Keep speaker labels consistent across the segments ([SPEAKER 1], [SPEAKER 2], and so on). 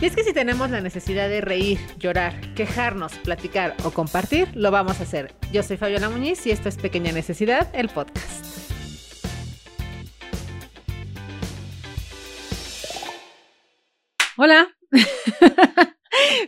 [SPEAKER 1] Y es que si tenemos la necesidad de reír, llorar, quejarnos, platicar o compartir, lo vamos a hacer. Yo soy Fabiola Muñiz y esto es Pequeña Necesidad, el podcast. Hola.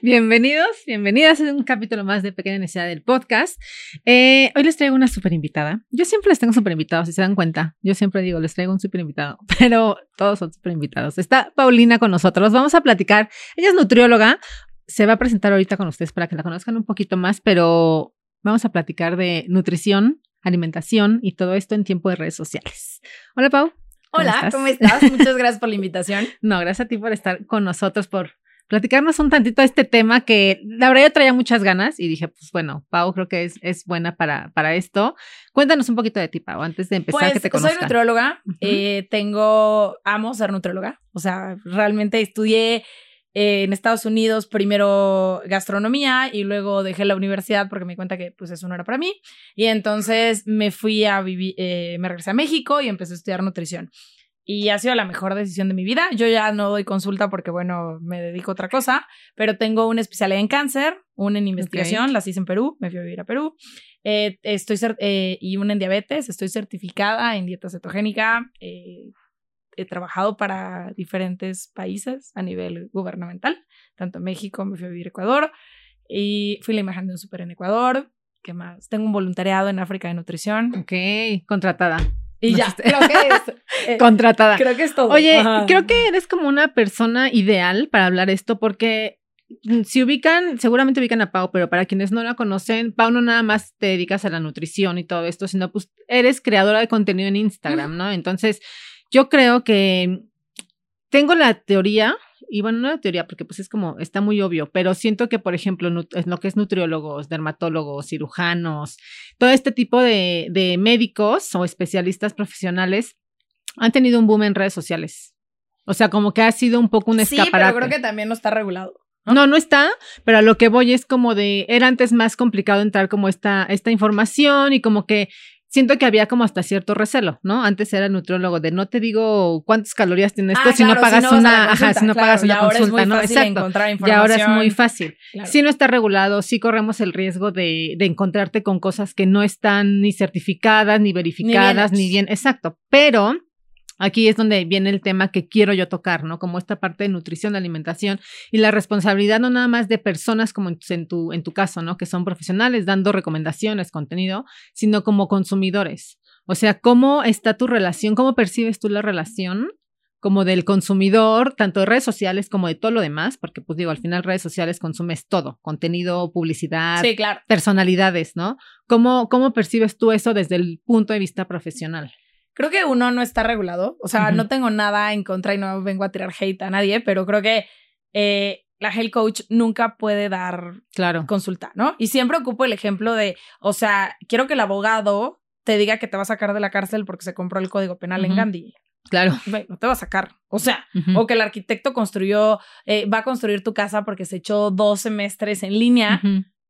[SPEAKER 1] Bienvenidos, bienvenidas a un capítulo más de Pequeña Necesidad del podcast. Eh, hoy les traigo una super invitada. Yo siempre les tengo super invitados, si se dan cuenta. Yo siempre digo, les traigo un super invitado, pero todos son super invitados. Está Paulina con nosotros. Vamos a platicar. Ella es nutrióloga. Se va a presentar ahorita con ustedes para que la conozcan un poquito más, pero vamos a platicar de nutrición, alimentación y todo esto en tiempo de redes sociales. Hola, Pau.
[SPEAKER 2] Hola, ¿cómo estás? Muchas gracias por la invitación.
[SPEAKER 1] No, gracias a ti por estar con nosotros, por platicarnos un tantito de este tema que la verdad yo traía muchas ganas y dije, pues bueno, Pau creo que es, es buena para, para esto. Cuéntanos un poquito de ti, Pau, antes de empezar
[SPEAKER 2] pues,
[SPEAKER 1] que te conozcan.
[SPEAKER 2] Soy nutrióloga, eh, tengo, amo ser nutrióloga, o sea, realmente estudié eh, en Estados Unidos primero gastronomía y luego dejé la universidad porque me di cuenta que pues eso no era para mí y entonces me fui a vivir, eh, me regresé a México y empecé a estudiar nutrición y ha sido la mejor decisión de mi vida. Yo ya no doy consulta porque, bueno, me dedico a otra cosa, pero tengo una especialidad en cáncer, una en investigación, las hice en Perú, me fui a vivir a Perú, eh, estoy eh, y una en diabetes, estoy certificada en dieta cetogénica, eh, he trabajado para diferentes países a nivel gubernamental, tanto México, me fui a vivir a Ecuador y fui la imagen de un súper en Ecuador. ¿Qué más? Tengo un voluntariado en África de nutrición.
[SPEAKER 1] Ok, contratada.
[SPEAKER 2] Y ya, creo que es.
[SPEAKER 1] Eh, Contratada.
[SPEAKER 2] Creo que es todo.
[SPEAKER 1] Oye, creo que eres como una persona ideal para hablar esto porque mm, si ubican, seguramente ubican a Pau, pero para quienes no la conocen, Pau no nada más te dedicas a la nutrición y todo esto, sino pues eres creadora de contenido en Instagram, ¿no? Entonces, yo creo que tengo la teoría y bueno, no la teoría, porque pues es como, está muy obvio, pero siento que, por ejemplo, en lo que es nutriólogos, dermatólogos, cirujanos, todo este tipo de, de médicos o especialistas profesionales han tenido un boom en redes sociales. O sea, como que ha sido un poco un escaparate.
[SPEAKER 2] Sí, pero creo que también no está regulado.
[SPEAKER 1] ¿No? ¿no? no, está, pero a lo que voy es como de, era antes más complicado entrar como esta, esta información y como que siento que había como hasta cierto recelo, ¿no? Antes era nutriólogo de no te digo cuántas calorías tiene esto
[SPEAKER 2] Ah,
[SPEAKER 1] si no pagas
[SPEAKER 2] si no la
[SPEAKER 1] una, ajá,
[SPEAKER 2] consulta,
[SPEAKER 1] si no pagas una consulta, ¿no? Exacto. Y ahora es muy fácil.
[SPEAKER 2] Claro.
[SPEAKER 1] Si no está regulado, sí corremos el riesgo de, de encontrarte con cosas que no están ni certificadas, ni verificadas, ni bien, exacto. Pero aquí es donde viene el tema que quiero yo tocar, ¿no? Como esta parte de nutrición, de alimentación y la responsabilidad no nada más de personas como en, tu, en tu caso, ¿no? Que son profesionales dando recomendaciones, contenido, sino como consumidores. O sea, ¿cómo está tu relación? ¿Cómo percibes tú la relación? como del consumidor, tanto de redes sociales como de todo lo demás, porque pues digo, al final redes sociales consumes todo, contenido, publicidad,
[SPEAKER 2] Sí, claro.
[SPEAKER 1] personalidades, ¿no? ¿Cómo, ¿Cómo percibes tú eso desde el punto de vista profesional?
[SPEAKER 2] Creo que uno no está regulado. O sea, no tengo nada en contra y no vengo a tirar hate a nadie, pero creo que eh, la health coach nunca puede dar
[SPEAKER 1] Claro.
[SPEAKER 2] consulta, ¿no? Y siempre ocupo el ejemplo de, o sea, quiero que el abogado te diga que te va a sacar de la cárcel porque se compró el código penal en. Gandhi.
[SPEAKER 1] Claro.
[SPEAKER 2] No te va a sacar. O sea, o que el arquitecto construyó, eh, va a construir tu casa porque se echó dos semestres en línea.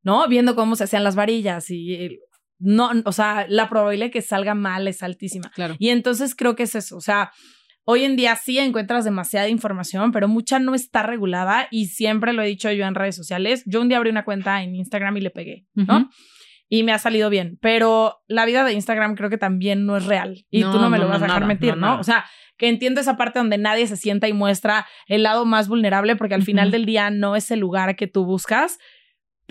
[SPEAKER 2] ¿no? Viendo cómo se hacían las varillas y no, o sea, la probabilidad de que salga mal es altísima.
[SPEAKER 1] Claro.
[SPEAKER 2] Y entonces creo que es eso. O sea, hoy en día sí encuentras demasiada información, pero mucha no está regulada y siempre lo he dicho yo en redes sociales. Yo un día abrí una cuenta en Instagram y le pegué, ¿no? Y me ha salido bien, pero la vida de Instagram creo que también no es real y
[SPEAKER 1] No,
[SPEAKER 2] tú no me
[SPEAKER 1] no,
[SPEAKER 2] lo vas
[SPEAKER 1] no,
[SPEAKER 2] a dejar
[SPEAKER 1] nada,
[SPEAKER 2] mentir,
[SPEAKER 1] no.
[SPEAKER 2] O sea, que entiendo esa parte donde nadie se sienta y muestra el lado más vulnerable porque al final del día no es el lugar que tú buscas,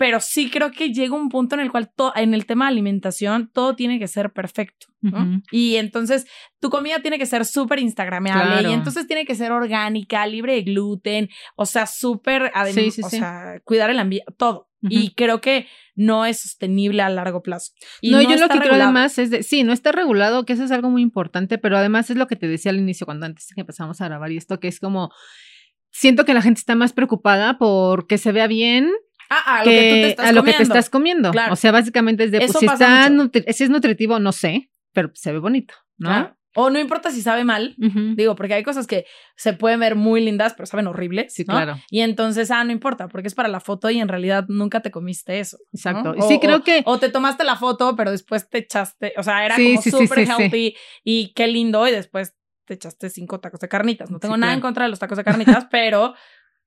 [SPEAKER 2] pero sí creo que llega un punto en el cual en el tema de alimentación todo tiene que ser perfecto. Y entonces tu comida tiene que ser súper instagrameable
[SPEAKER 1] Claro.
[SPEAKER 2] y entonces tiene que ser orgánica, libre de gluten, o sea, súper,
[SPEAKER 1] Sí, sí,
[SPEAKER 2] o
[SPEAKER 1] sí.
[SPEAKER 2] sea, cuidar el ambiente, todo. Y creo que no es sostenible a largo plazo. Y
[SPEAKER 1] no, yo lo que creo además es de, sí, no está regulado, que eso es algo muy importante, pero además es lo que te decía al inicio, cuando antes que empezamos a grabar y esto, que es como, siento que la gente está más preocupada por que se vea bien
[SPEAKER 2] Ah, a lo que tú te estás
[SPEAKER 1] a lo que te
[SPEAKER 2] comiendo.
[SPEAKER 1] estás comiendo.
[SPEAKER 2] Claro.
[SPEAKER 1] O sea, básicamente es de, pues si está, nutri- si es nutritivo, no sé, pero se ve bonito, ¿no?
[SPEAKER 2] Claro. O no importa si sabe mal,
[SPEAKER 1] Ujú.
[SPEAKER 2] digo, porque hay cosas que se pueden ver muy lindas, pero saben horribles.
[SPEAKER 1] Sí,
[SPEAKER 2] ¿no?
[SPEAKER 1] claro.
[SPEAKER 2] Y entonces, ah, no importa, porque es para la foto y en realidad nunca te comiste eso. ¿no?
[SPEAKER 1] Exacto. Y
[SPEAKER 2] O-
[SPEAKER 1] sí, creo
[SPEAKER 2] o-
[SPEAKER 1] que.
[SPEAKER 2] O te tomaste la foto, pero después te echaste, o sea, era
[SPEAKER 1] Sí,
[SPEAKER 2] como súper
[SPEAKER 1] sí, sí.
[SPEAKER 2] healthy y qué lindo, y después te echaste cinco tacos de carnitas. No tengo nada en contra de los tacos de carnitas, pero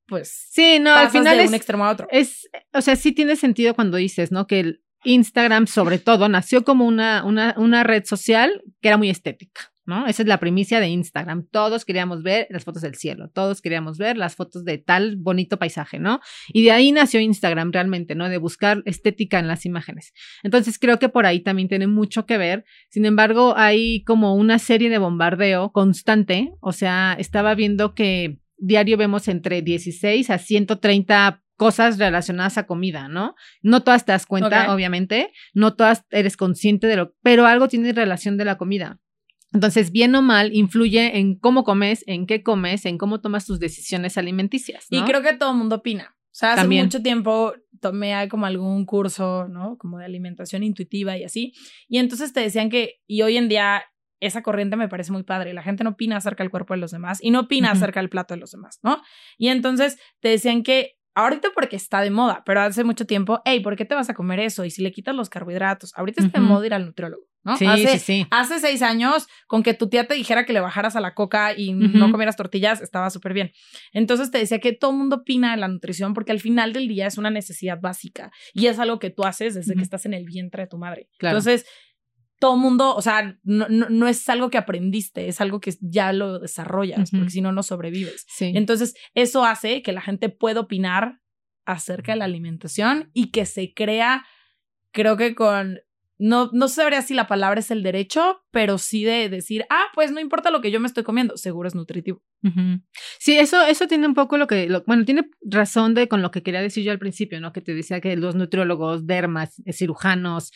[SPEAKER 2] pues
[SPEAKER 1] Sí, no, al final
[SPEAKER 2] de
[SPEAKER 1] es,
[SPEAKER 2] un extremo a otro.
[SPEAKER 1] es, o sea, sí tiene sentido cuando dices, ¿no? Que el Instagram, sobre todo, nació como una, una, una red social que era muy estética, ¿no? Esa es la primicia de Instagram. Todos queríamos ver las fotos del cielo, todos queríamos ver las fotos de tal bonito paisaje, ¿no? Y de ahí nació Instagram realmente, ¿no? De buscar estética en las imágenes. Entonces creo que por ahí también tiene mucho que ver. Sin embargo, hay como una serie de bombardeo constante. O sea, estaba viendo que diario vemos entre 16 a 130 cosas relacionadas a comida, ¿no? No todas te das cuenta, obviamente, no todas eres consciente de lo, pero algo tiene relación de la comida. Entonces, bien o mal, influye en cómo comes, en qué comes, en cómo tomas tus decisiones alimenticias.
[SPEAKER 2] Y
[SPEAKER 1] ¿no?
[SPEAKER 2] creo que todo el mundo opina. O sea, hace
[SPEAKER 1] También.
[SPEAKER 2] mucho tiempo tomé como algún curso, ¿no? Como de alimentación intuitiva y así. Y entonces te decían que, y hoy en día esa corriente me parece muy padre. La gente no opina acerca del cuerpo de los demás y no opina acerca del plato de los demás, ¿no? Y entonces te decían que ahorita porque está de moda, pero hace mucho tiempo, hey, ¿por qué te vas a comer eso? Y si le quitas los carbohidratos, ahorita está de moda ir al nutriólogo, ¿no?
[SPEAKER 1] Sí,
[SPEAKER 2] hace,
[SPEAKER 1] sí, sí.
[SPEAKER 2] Hace seis años, con que tu tía te dijera que le bajaras a la coca y no comieras tortillas, estaba súper bien. Entonces te decía que todo el mundo opina de la nutrición porque al final del día es una necesidad básica y es algo que tú haces desde que estás en el vientre de tu madre.
[SPEAKER 1] Claro.
[SPEAKER 2] Entonces, todo el mundo, o sea, no, no, no es algo que aprendiste, es algo que ya lo desarrollas, porque si no, no sobrevives.
[SPEAKER 1] Sí.
[SPEAKER 2] Entonces, eso hace que la gente pueda opinar acerca de la alimentación y que se crea, creo que con, no, no sabría si la palabra es el derecho, pero sí de decir, ah, pues no importa lo que yo me estoy comiendo, seguro es nutritivo.
[SPEAKER 1] Sí, eso, eso tiene un poco lo que, lo- bueno, tiene razón de con lo que quería decir yo al principio, ¿no? Que te decía que los nutriólogos, dermas, eh, cirujanos,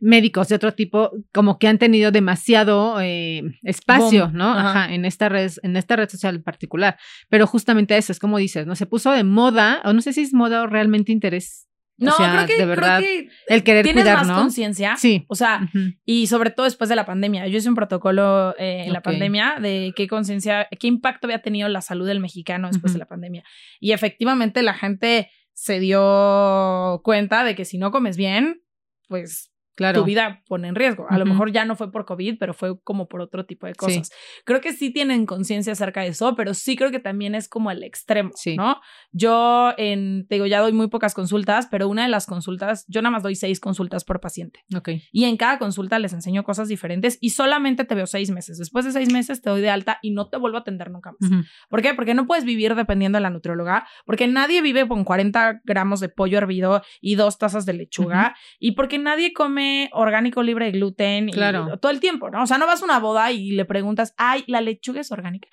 [SPEAKER 1] médicos de otro tipo, como que han tenido demasiado eh, espacio,
[SPEAKER 2] Boom.
[SPEAKER 1] ¿no?
[SPEAKER 2] Ajá.
[SPEAKER 1] Ajá. en esta red, en esta red social en particular. Pero justamente eso, es como dices, ¿no? Se puso de moda, o no sé si es moda o realmente interés, O
[SPEAKER 2] No,
[SPEAKER 1] sea,
[SPEAKER 2] creo, que,
[SPEAKER 1] de verdad,
[SPEAKER 2] creo que
[SPEAKER 1] el querer
[SPEAKER 2] tienes
[SPEAKER 1] cuidar,
[SPEAKER 2] más
[SPEAKER 1] ¿no?
[SPEAKER 2] conciencia.
[SPEAKER 1] Sí.
[SPEAKER 2] O sea. Y sobre todo después de la pandemia. Yo hice un protocolo eh, en la pandemia de qué conciencia, qué impacto había tenido la salud del mexicano después de la pandemia. Y efectivamente la gente se dio cuenta de que si no comes bien, pues
[SPEAKER 1] Claro.
[SPEAKER 2] tu vida pone en riesgo. A lo mejor ya no fue por COVID, pero fue como por otro tipo de cosas. Creo que sí tienen conciencia acerca de eso, pero sí creo que también es como el extremo,
[SPEAKER 1] Sí.
[SPEAKER 2] ¿no? Yo, en, te digo, ya doy muy pocas consultas, pero una de las consultas, yo nada más doy seis consultas por paciente.
[SPEAKER 1] Ok.
[SPEAKER 2] Y en cada consulta les enseño cosas diferentes y solamente te veo seis meses. Después de seis meses te doy de alta y no te vuelvo a atender nunca más. ¿Por qué? Porque no puedes vivir dependiendo de la nutrióloga, porque nadie vive con 40 gramos de pollo hervido y dos tazas de lechuga, y porque nadie come orgánico libre de gluten y
[SPEAKER 1] Claro.
[SPEAKER 2] todo el tiempo, ¿no? O sea, no vas a una boda y le preguntas, ay, la lechuga es orgánica.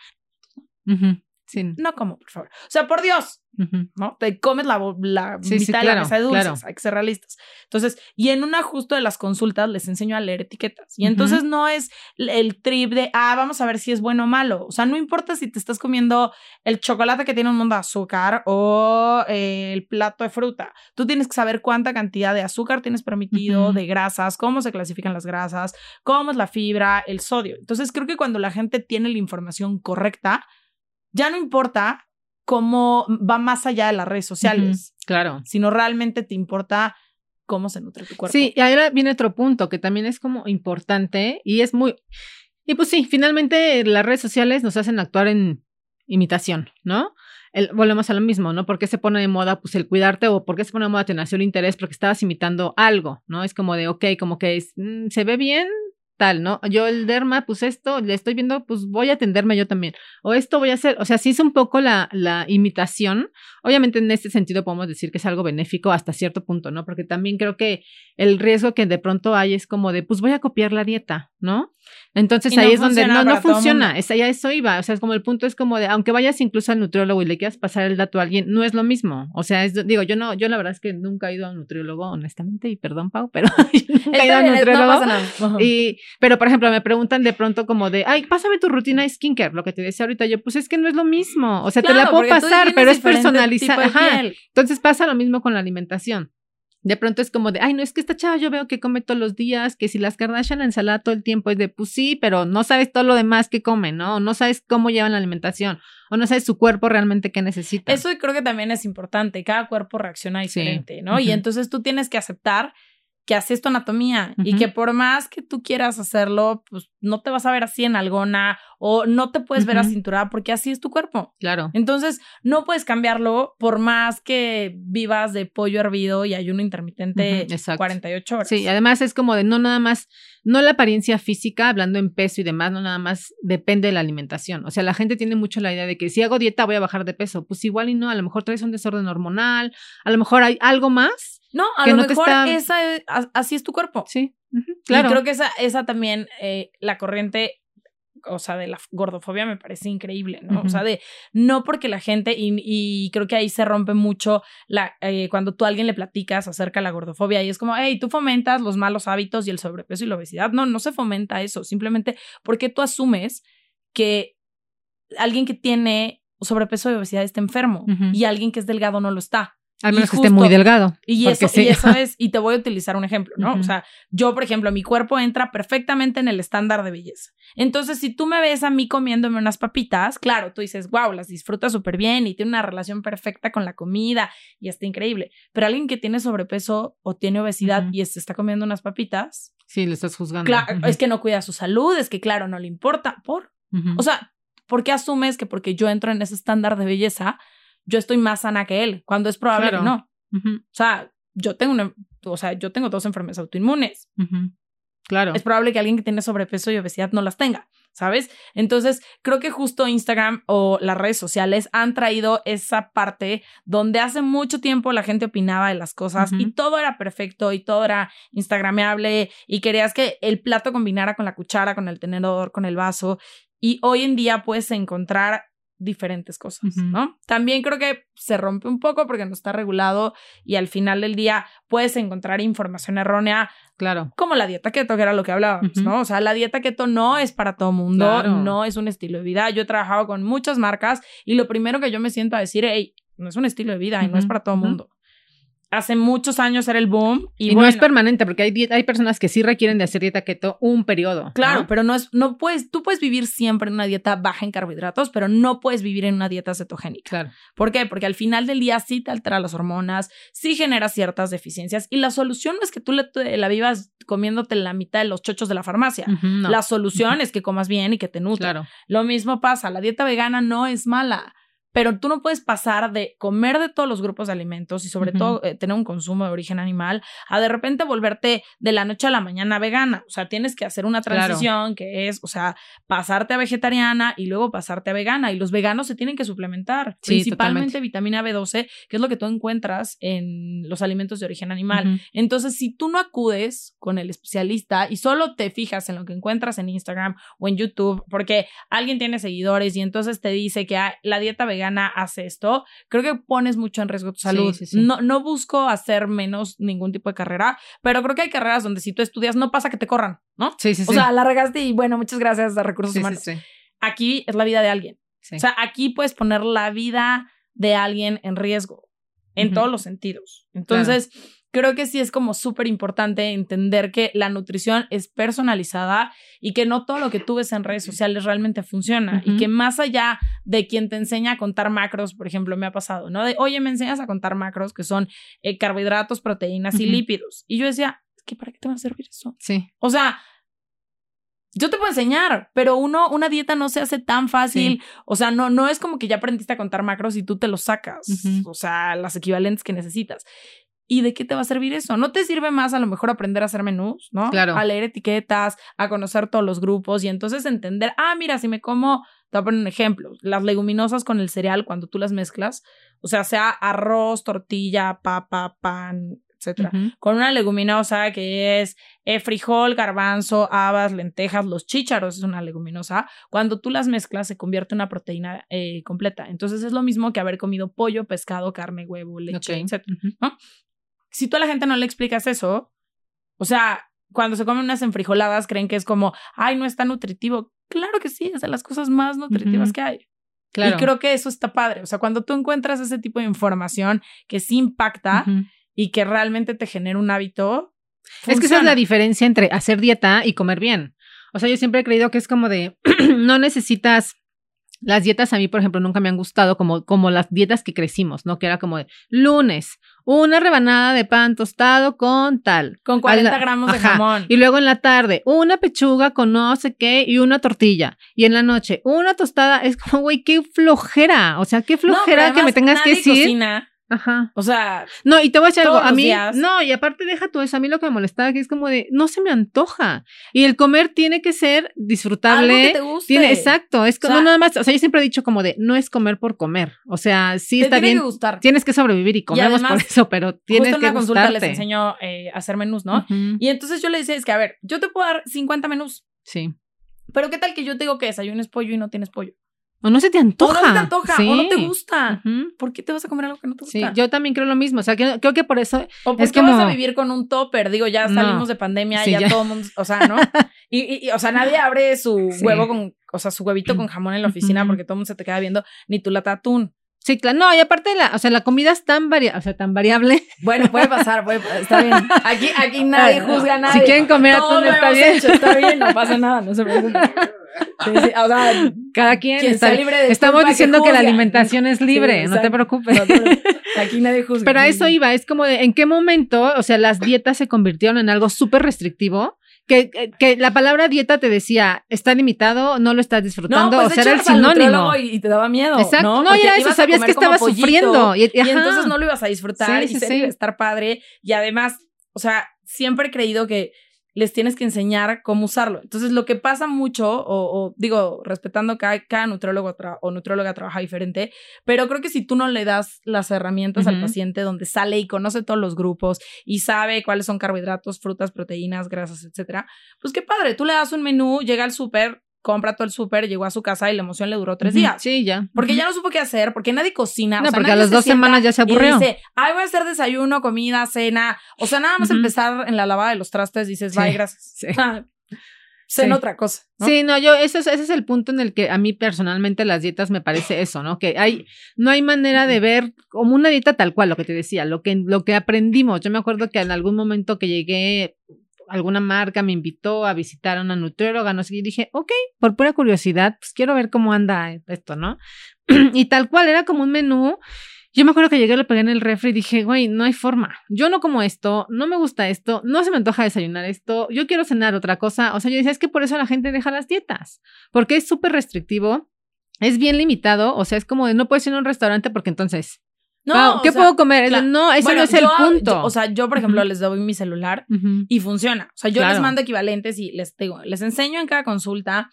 [SPEAKER 1] Sí.
[SPEAKER 2] No como, por favor. O sea, por Dios. ¿no? Te comes la, la
[SPEAKER 1] Sí, sí,
[SPEAKER 2] mitad de la mesa de dulces,
[SPEAKER 1] claro.
[SPEAKER 2] hay que ser realistas. Entonces, y en un ajuste de las consultas les enseño a leer etiquetas. Y entonces no es el trip de, ah, vamos a ver si es bueno o malo. O sea, no importa si te estás comiendo el chocolate que tiene un montón de azúcar o eh, el plato de fruta. Tú tienes que saber cuánta cantidad de azúcar tienes permitido, de grasas, cómo se clasifican las grasas, cómo es la fibra, el sodio. Entonces, creo que cuando la gente tiene la información correcta, ya no importa cómo va más allá de las redes sociales.
[SPEAKER 1] Claro.
[SPEAKER 2] sino realmente te importa cómo se nutre tu cuerpo.
[SPEAKER 1] Sí, y ahora viene otro punto que también es como importante y es muy... Y pues sí, finalmente las redes sociales nos hacen actuar en imitación, ¿no? El- volvemos a lo mismo, ¿no? ¿Por qué se pone de moda pues el cuidarte o por qué se pone de moda te nació el interés? Porque estabas imitando algo, ¿no? Es como de, ok, como que es, mm, se ve bien, tal, ¿no? Yo el derma, pues esto, le estoy viendo, pues voy a atenderme yo también. O esto voy a hacer, o sea, sí es un poco la, la imitación. Obviamente en este sentido podemos decir que es algo benéfico hasta cierto punto, ¿no? Porque también creo que el riesgo que de pronto hay es como de, pues voy a copiar la dieta, ¿no? Entonces
[SPEAKER 2] Y no
[SPEAKER 1] ahí es donde no, no funciona, es, ya eso iba, o sea, es como el punto es como de, aunque vayas incluso al nutriólogo y le quieras pasar el dato a alguien, no es lo mismo, o sea, es, digo, yo no, yo la verdad es que nunca he ido a un nutriólogo, honestamente, y perdón, Pau, pero yo nunca he ido a un
[SPEAKER 2] no
[SPEAKER 1] nutriólogo. Y, pero por ejemplo, me preguntan de pronto como de, ay, pásame tu rutina de skincare, lo que te decía ahorita yo, pues es que no es lo mismo, o sea, te la puedo pasar, pero es personalizada. Entonces pasa lo mismo con la alimentación. De pronto es como de, ay, no es que esta chava yo veo que come todos los días, que si las Kardashian la ensalada todo el tiempo es de, pues sí, pero no sabes todo lo demás que come, ¿no? No sabes cómo llevan la alimentación, o no sabes su cuerpo realmente qué necesita.
[SPEAKER 2] Eso creo que también es importante. Cada cuerpo reacciona
[SPEAKER 1] Sí.
[SPEAKER 2] diferente, ¿no? Y entonces tú tienes que aceptar que así es tu anatomía y que por más que tú quieras hacerlo, pues no te vas a ver así en algona o no te puedes ver acinturada porque así es tu cuerpo.
[SPEAKER 1] Claro.
[SPEAKER 2] Entonces, no puedes cambiarlo por más que vivas de pollo hervido y ayuno intermitente
[SPEAKER 1] exacto.
[SPEAKER 2] 48 horas.
[SPEAKER 1] Sí, además es como de no nada más, no la apariencia física, hablando en peso y demás, no nada más depende de la alimentación. O sea, la gente tiene mucho la idea de que si hago dieta voy a bajar de peso. Pues igual y no, a lo mejor traes un desorden hormonal, a lo mejor hay algo más.
[SPEAKER 2] No, a
[SPEAKER 1] que
[SPEAKER 2] lo
[SPEAKER 1] no
[SPEAKER 2] mejor
[SPEAKER 1] está-
[SPEAKER 2] esa es- así es tu cuerpo.
[SPEAKER 1] Sí, claro.
[SPEAKER 2] Y creo que esa, esa también, eh, la corriente, o sea, de la gordofobia me parece increíble, ¿no? O sea, de no porque la gente, y, y creo que ahí se rompe mucho la, eh, cuando tú a alguien le platicas acerca de la gordofobia y es como, hey, tú fomentas los malos hábitos y el sobrepeso y la obesidad. No, no se fomenta eso, simplemente porque tú asumes que alguien que tiene sobrepeso y obesidad está enfermo y alguien que es delgado no lo está.
[SPEAKER 1] Al menos que esté muy delgado.
[SPEAKER 2] Y eso,
[SPEAKER 1] sí.
[SPEAKER 2] y eso es, y te voy a utilizar un ejemplo, ¿no? O sea, yo, por ejemplo, mi cuerpo entra perfectamente en el estándar de belleza. Entonces, si tú me ves a mí comiéndome unas papitas, claro, tú dices, wow, las disfrutas súper bien y tiene una relación perfecta con la comida y está increíble. Pero alguien que tiene sobrepeso o tiene obesidad y se está comiendo unas papitas,
[SPEAKER 1] Sí, le estás juzgando.
[SPEAKER 2] claro, es que no cuida su salud, es que, claro, no le importa. Por. O sea, ¿por qué asumes que porque yo entro en ese estándar de belleza, yo estoy más sana que él? Cuando es probable
[SPEAKER 1] Claro.
[SPEAKER 2] que no. O sea, yo tengo una, o sea, yo tengo dos enfermedades autoinmunes.
[SPEAKER 1] Claro.
[SPEAKER 2] Es probable que alguien que tiene sobrepeso y obesidad no las tenga, ¿sabes? Entonces, creo que justo Instagram o las redes sociales han traído esa parte donde hace mucho tiempo la gente opinaba de las cosas y todo era perfecto y todo era instagrameable y querías que el plato combinara con la cuchara, con el tenedor, con el vaso y hoy en día puedes encontrar diferentes cosas. ¿no? También creo que se rompe un poco porque no está regulado y al final del día puedes encontrar información errónea
[SPEAKER 1] Claro.
[SPEAKER 2] como la dieta keto, que era lo que hablábamos. ¿no? O sea, la dieta keto no es para todo mundo,
[SPEAKER 1] Claro.
[SPEAKER 2] no es un estilo de vida. Yo he trabajado con muchas marcas y lo primero que yo me siento a decir, hey, no es un estilo de vida y no es para todo mundo. Hace muchos años era el boom y,
[SPEAKER 1] Y,
[SPEAKER 2] bueno,
[SPEAKER 1] no es permanente, porque hay, hay personas que sí requieren de hacer dieta keto un periodo.
[SPEAKER 2] Claro,
[SPEAKER 1] ¿no?
[SPEAKER 2] pero no es, no puedes, tú puedes vivir siempre en una dieta baja en carbohidratos, pero no puedes vivir en una dieta cetogénica.
[SPEAKER 1] Claro.
[SPEAKER 2] ¿Por qué? Porque al final del día sí te altera las hormonas, sí genera ciertas deficiencias y la solución no es que tú le- te la vivas comiéndote la mitad de los chochos de la farmacia.
[SPEAKER 1] No.
[SPEAKER 2] La solución es que comas bien y que te nutra.
[SPEAKER 1] Claro.
[SPEAKER 2] Lo mismo pasa, la dieta vegana no es mala, pero tú no puedes pasar de comer de todos los grupos de alimentos y sobre todo eh, tener un consumo de origen animal a de repente volverte de la noche a la mañana vegana. O sea, tienes que hacer una
[SPEAKER 1] Claro.
[SPEAKER 2] transición que es, o sea, pasarte a vegetariana y luego pasarte a vegana. Y los veganos se tienen que suplementar,
[SPEAKER 1] Sí,
[SPEAKER 2] principalmente
[SPEAKER 1] totalmente.
[SPEAKER 2] vitamina B12, que es lo que tú encuentras en los alimentos de origen animal. Entonces, si tú no acudes con el especialista y solo te fijas en lo que encuentras en Instagram o en YouTube, porque alguien tiene seguidores y entonces te dice que ah, la dieta vegana hace esto, creo que pones mucho en riesgo tu salud.
[SPEAKER 1] sí, sí.
[SPEAKER 2] No, no busco hacer menos ningún tipo de carrera, pero creo que hay carreras donde si tú estudias no pasa que te corran, ¿no?
[SPEAKER 1] Sí, sí, sí.
[SPEAKER 2] O sea, la regaste y bueno, muchas gracias a recursos humanos.
[SPEAKER 1] sí,
[SPEAKER 2] Aquí es la vida de alguien. O sea, aquí puedes poner la vida de alguien en riesgo, en todos los sentidos. Entonces, creo que sí es como súper importante entender que la nutrición es personalizada y que no todo lo que tú ves en redes sociales realmente funciona. Y que más allá de quien te enseña a contar macros, por ejemplo, me ha pasado, ¿no? De, oye, me enseñas a contar macros que son eh, carbohidratos, proteínas y lípidos. Y yo decía, "Es que ¿para qué te va a servir eso?
[SPEAKER 1] sí.
[SPEAKER 2] O sea, yo te puedo enseñar, pero uno, una dieta no se hace tan fácil. O sea, no, no es como que ya aprendiste a contar macros y tú te los sacas. O sea, las equivalentes que necesitas. ¿Y de qué te va a servir eso? ¿No te sirve más a lo mejor aprender a hacer menús, no?
[SPEAKER 1] Claro.
[SPEAKER 2] A leer etiquetas, a conocer todos los grupos y entonces entender, ah, mira, si me como, te voy a poner un ejemplo, las leguminosas con el cereal cuando tú las mezclas, o sea, sea arroz, tortilla, papa, pan, etcétera con una leguminosa que es eh, frijol, garbanzo, habas, lentejas, los chícharos es una leguminosa. Cuando tú las mezclas se convierte en una proteína eh, completa. Entonces es lo mismo que haber comido pollo, pescado, carne, huevo, leche,
[SPEAKER 1] Ok.
[SPEAKER 2] etc.
[SPEAKER 1] Ujú.
[SPEAKER 2] Si tú a la gente no le explicas eso, o sea, cuando se comen unas enfrijoladas creen que es como, ay, no es tan nutritivo. Claro que sí, es de las cosas más nutritivas que hay.
[SPEAKER 1] Claro.
[SPEAKER 2] Y creo que eso está padre. O sea, cuando tú encuentras ese tipo de información que sí impacta y que realmente te genera un hábito.
[SPEAKER 1] Es que esa es la diferencia entre hacer dieta y comer bien. O sea, yo siempre he creído que es como de, no necesitas las dietas a mí, por ejemplo, nunca me han gustado como, como las dietas que crecimos, ¿no? Que era como de lunes, una rebanada de pan tostado con tal.
[SPEAKER 2] Con 40 gramos de jamón.
[SPEAKER 1] Y luego en la tarde, una pechuga con no sé qué y una tortilla. Y en la noche, una tostada. Es como, güey, qué flojera. O sea, qué flojera que me tengas que decir.
[SPEAKER 2] Cocina Ajá. O sea.
[SPEAKER 1] No, y te voy a decir algo. A mí. No, y aparte deja tú eso. A mí lo que me molestaba que es como de. No se me antoja. Y el comer tiene que ser disfrutable.
[SPEAKER 2] Algo que te guste.
[SPEAKER 1] Tiene, exacto. Es como nada más. O sea, yo siempre he dicho como de. No es comer por comer. O sea, sí está bien. Que gustar. Tienes que sobrevivir y comemos por eso, pero tienes justo que. En una consulta les
[SPEAKER 2] enseño eh, a hacer menús, ¿no? Y entonces yo le decía, es que a ver, yo te puedo dar 50 menús.
[SPEAKER 1] Sí.
[SPEAKER 2] Pero ¿qué tal que yo te digo que desayunes pollo y no tienes pollo?
[SPEAKER 1] O no se te antoja.
[SPEAKER 2] O no se te antoja, o no te gusta. ¿Por qué te vas a comer algo que no te gusta?
[SPEAKER 1] Sí, yo también creo lo mismo. O sea, creo que por eso.
[SPEAKER 2] O por qué vas a vivir con un topper. Digo, ya salimos de pandemia, ya, todo el mundo. O sea, ¿no? y, o sea, nadie abre su huevo con. O sea, su huevito con jamón en la oficina porque todo el mundo se te queda viendo, ni tu lata atún.
[SPEAKER 1] Sí, claro. No, y aparte, la, o sea, la comida es tan, varia o sea, tan variable.
[SPEAKER 2] Bueno, puede pasar, puede, está bien. Aquí, aquí nadie juzga a nadie.
[SPEAKER 1] Si quieren comer atún, está bien.
[SPEAKER 2] está bien, no pasa nada, no se preocupen. o sea,
[SPEAKER 1] cada quien, está libre de Estamos diciendo que, la alimentación es libre, no te preocupes.
[SPEAKER 2] aquí nadie juzga.
[SPEAKER 1] Pero a eso iba, es como de en qué momento, o sea, las dietas se convirtieron en algo súper restrictivo que, que, la palabra dieta te decía, está limitado, no lo estás disfrutando,
[SPEAKER 2] no,
[SPEAKER 1] pues o sea, era el sinónimo.
[SPEAKER 2] Y, te daba miedo. Exacto.
[SPEAKER 1] No, ya eso, sabías que estabas sufriendo.
[SPEAKER 2] Y, entonces no lo ibas a disfrutar y sí, estar padre. Y además, o sea, siempre he creído que les tienes que enseñar cómo usarlo. Entonces, lo que pasa mucho, o, digo, respetando que cada nutrólogo o nutróloga trabaja diferente, pero creo que si tú no le das las herramientas al paciente donde sale y conoce todos los grupos y sabe cuáles son carbohidratos, frutas, proteínas, grasas, etcétera, pues qué padre, tú le das un menú, llega al súper, compra todo el súper, llegó a su casa y la emoción le duró tres días.
[SPEAKER 1] Sí, ya.
[SPEAKER 2] Porque ya no supo qué hacer, porque nadie cocina.
[SPEAKER 1] No, porque a las dos semanas ya se aburrió.
[SPEAKER 2] Y dice, ay, voy a hacer desayuno, comida, cena. O sea, nada más empezar en la lavada de los trastes, dices, bye, gracias. Sí. Cena otra cosa.
[SPEAKER 1] Sí, no, yo, ese es, ese es el punto en el que a mí personalmente las dietas me parece eso, ¿no? Que hay, no hay manera de ver como una dieta tal cual, lo que te decía, lo que, lo que aprendimos. Yo me acuerdo que en algún momento que llegué alguna marca me invitó a visitar a una nutrióloga, no sé, y dije, ok, por pura curiosidad, pues quiero ver cómo anda esto, ¿no? y tal cual, era como un menú. Yo me acuerdo que llegué, lo pegué en el refri y dije, güey, no hay forma. Yo no como esto, no me gusta esto, no se me antoja desayunar esto, yo quiero cenar otra cosa. O sea, yo decía, es que por eso la gente deja las dietas, porque es súper restrictivo, es bien limitado, o sea, es como de no puedes ir a un restaurante porque entonces no, ¿qué puedo comer? no, ese no es el punto.
[SPEAKER 2] o sea, yo, por ejemplo, les doy mi celular y funciona. O sea, yo les mando equivalentes y les digo, les enseño en cada consulta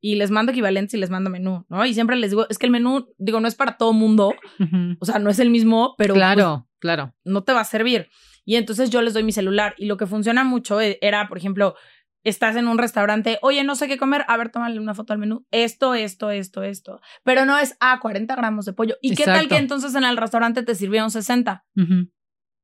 [SPEAKER 2] y les mando equivalentes y les mando menú, ¿no? Y siempre les digo, es que el menú, digo, no es para todo mundo. O sea, no es el mismo, pero.
[SPEAKER 1] Claro, pues, claro.
[SPEAKER 2] No te va a servir. Y entonces yo les doy mi celular. Y lo que funciona mucho e, era, por ejemplo, estás en un restaurante, oye, no sé qué comer, a ver, tómale una foto al menú, esto, esto, esto, esto. Pero no es, ah, 40 gramos de pollo. ¿Y qué tal que entonces en el restaurante te sirvieron 60?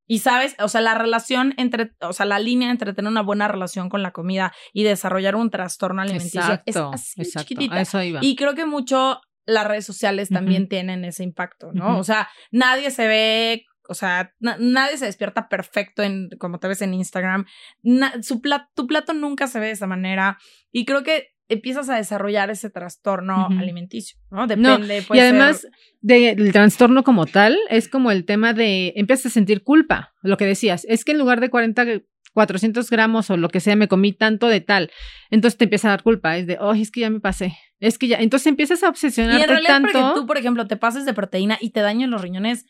[SPEAKER 2] Y sabes, o sea, la relación entre, o sea, la línea entre tener una buena relación con la comida y desarrollar un trastorno alimenticio es así chiquitita. Y creo que mucho las redes sociales también tienen ese impacto, ¿no? O sea, nadie se ve o sea, nadie se despierta perfecto en como te ves en Instagram. su tu plato nunca se ve de esa manera. Y creo que empiezas a desarrollar ese trastorno alimenticio, ¿no? Depende.
[SPEAKER 1] y además del trastorno como tal, es como el tema de empiezas a sentir culpa, lo que decías. Es que en lugar de 40 400 gramos o lo que sea, me comí tanto de tal. Entonces te empieza a dar culpa, es de, oh, es que ya me pasé. Es que ya, entonces empiezas a obsesionarte y en realidad, tanto.
[SPEAKER 2] tú, por ejemplo, te pases de proteína y te dañen los riñones,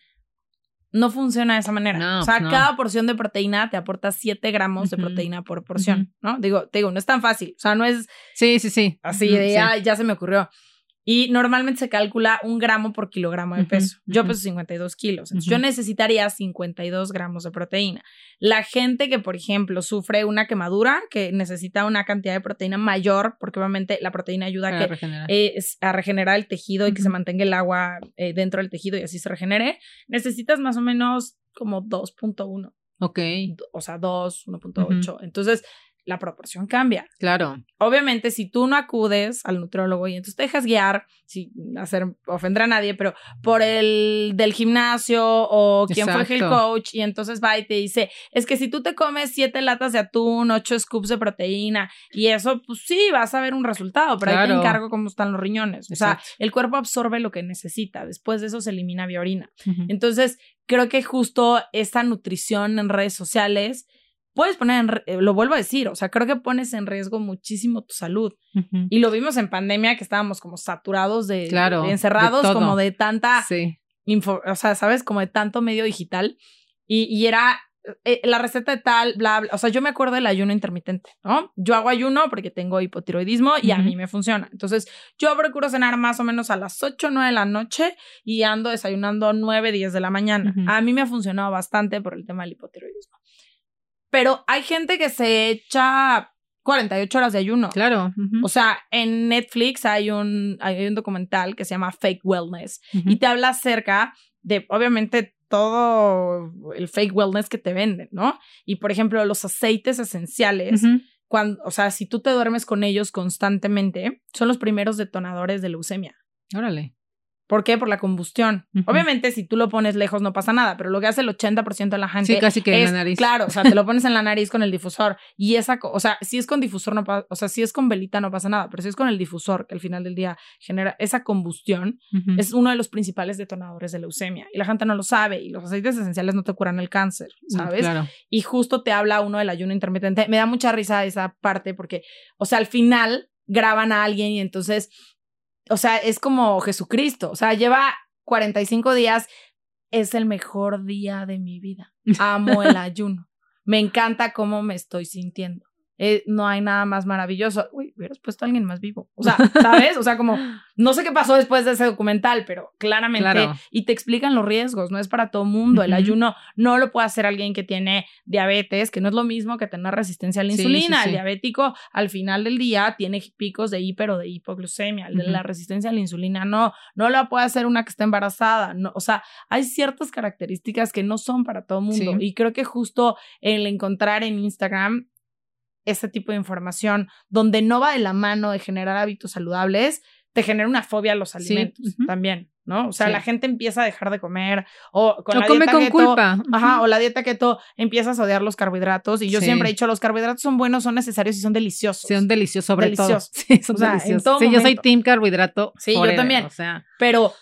[SPEAKER 2] no funciona de esa manera. o sea, cada porción de proteína te aporta 7 gramos de proteína por porción, ¿no? Digo, te digo, no es tan fácil. O sea, no es.
[SPEAKER 1] Sí, sí, sí.
[SPEAKER 2] Así de, ya, ya se me ocurrió. Y normalmente se calcula un gramo por kilogramo de peso. Yo peso 52 kilos. Entonces yo necesitaría 52 gramos de proteína. La gente que, por ejemplo, sufre una quemadura, que necesita una cantidad de proteína mayor, porque obviamente la proteína ayuda a, que, regenerar. a regenerar el tejido y que se mantenga el agua eh, dentro del tejido y así se regenere, necesitas más o menos como 2.1.
[SPEAKER 1] Ok.
[SPEAKER 2] O sea, 2, 1.8. Entonces, la proporción cambia.
[SPEAKER 1] Claro.
[SPEAKER 2] Obviamente, si tú no acudes al nutriólogo y entonces te dejas guiar, sin hacer ofender a nadie, pero por el del gimnasio o quien fue el coach, y entonces va y te dice, es que si tú te comes siete latas de atún, ocho scoops de proteína, y eso, pues sí, vas a ver un resultado, pero ahí te encargo cómo están los riñones. O sea, el cuerpo absorbe lo que necesita, después de eso se elimina vía orina. Entonces, creo que justo esta nutrición en redes sociales puedes poner, en, eh, lo vuelvo a decir, o sea, creo que pones en riesgo muchísimo tu salud. Y lo vimos en pandemia que estábamos como saturados de, claro, encerrados como de tanta sí. info, o sea, sabes, como de tanto medio digital. Y, y era eh, la receta de tal, bla, bla, o sea, yo me acuerdo del ayuno intermitente, ¿no? Yo hago ayuno porque tengo hipotiroidismo y a mí me funciona. Entonces, yo procuro cenar más o menos a las 8, 9 de la noche y ando desayunando 9, 10 de la mañana. A mí me ha funcionado bastante por el tema del hipotiroidismo. Pero hay gente que se echa 48 horas de ayuno.
[SPEAKER 1] Claro.
[SPEAKER 2] O sea, en Netflix hay un, hay un documental que se llama Fake Wellness y te habla acerca de, obviamente, todo el fake wellness que te venden, ¿no? Y, por ejemplo, los aceites esenciales. Cuando, o sea, si tú te duermes con ellos constantemente, son los primeros detonadores de leucemia.
[SPEAKER 1] Órale.
[SPEAKER 2] ¿Por qué? Por la combustión. Obviamente, si tú lo pones lejos no pasa nada, pero lo que hace el 80% de la gente.
[SPEAKER 1] Sí, casi que
[SPEAKER 2] es,
[SPEAKER 1] en la nariz.
[SPEAKER 2] Claro, o sea, te lo pones en la nariz con el difusor. Y esa, o sea, si es con difusor, no pasa, o sea, si es con velita no pasa nada, pero si es con el difusor, que al final del día genera esa combustión, es uno de los principales detonadores de leucemia. Y la gente no lo sabe. Y los aceites esenciales no te curan el cáncer, mm, ¿sabes? Claro. Y justo te habla uno del ayuno intermitente. Me da mucha risa esa parte porque, o sea, al final graban a alguien y entonces o sea, es como Jesucristo, o sea, lleva 45 días, es el mejor día de mi vida. Amo el ayuno. Me encanta cómo me estoy sintiendo. Eh, no hay nada más maravilloso. Uy, hubieras puesto a alguien más vivo. O sea, ¿sabes? O sea, como, no sé qué pasó después de ese documental, pero claramente, y te explican los riesgos, no es para todo mundo. El ayuno no lo puede hacer alguien que tiene diabetes, que no es lo mismo que tener resistencia a la insulina. El diabético al final del día tiene picos de hiper o de hipoglucemia. La resistencia a la insulina no, no lo puede hacer una que está embarazada. No, o sea, hay ciertas características que no son para todo mundo. Y creo que justo el encontrar en Instagram ese tipo de información donde no va de la mano de generar hábitos saludables, te genera una fobia a los alimentos también, ¿no? O sea, la gente empieza a dejar de comer o con la
[SPEAKER 1] come
[SPEAKER 2] dieta
[SPEAKER 1] con
[SPEAKER 2] keto,
[SPEAKER 1] culpa.
[SPEAKER 2] Ajá, o la dieta keto empiezas a odiar los carbohidratos y yo siempre he dicho, los carbohidratos son buenos, son necesarios y son deliciosos.
[SPEAKER 1] son deliciosos sobre todo. Sí, son deliciosos. sí, yo soy team carbohidrato.
[SPEAKER 2] Sí, yo también. O sea, pero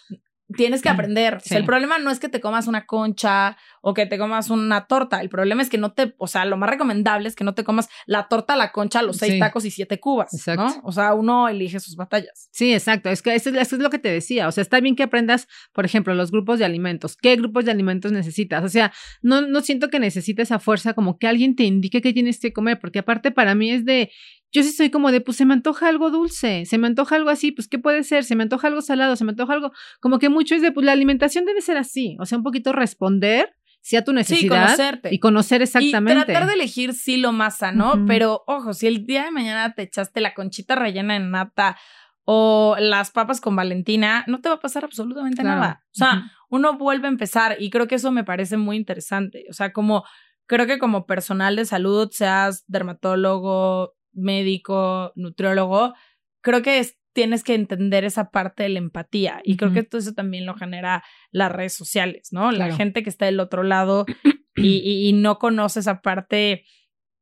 [SPEAKER 2] tienes que aprender. el problema no es que te comas una concha o que te comas una torta. El problema es que no te, o sea, lo más recomendable es que no te comas la torta, la concha, los seis tacos y siete cubas, exacto. ¿no? O sea, uno elige sus batallas.
[SPEAKER 1] Sí, exacto. Es que eso, es lo que te decía. O sea, está bien que aprendas, por ejemplo, los grupos de alimentos. ¿Qué grupos de alimentos necesitas? O sea, no, no siento que necesites a fuerza como que alguien te indique qué tienes que comer, porque aparte para mí es de, yo sí soy como de, pues se me antoja algo dulce, se me antoja algo así, pues ¿qué puede ser? Se me antoja algo salado, se me antoja algo, como que mucho es de, pues la alimentación debe ser así, o sea, un poquito responder si a tu necesidad
[SPEAKER 2] sí, conocerte.
[SPEAKER 1] y conocer exactamente.
[SPEAKER 2] Y tratar de elegir sí lo más sano, pero ojo, si el día de mañana te echaste la conchita rellena en nata o las papas con Valentina, no te va a pasar absolutamente nada. O sea, uno vuelve a empezar y creo que eso me parece muy interesante. O sea, como creo que como personal de salud, seas dermatólogo, médico, nutriólogo, creo que tienes que entender esa parte de la empatía y creo que todo eso también lo genera las redes sociales, ¿no? La gente que está del otro lado y, y, no conoce esa parte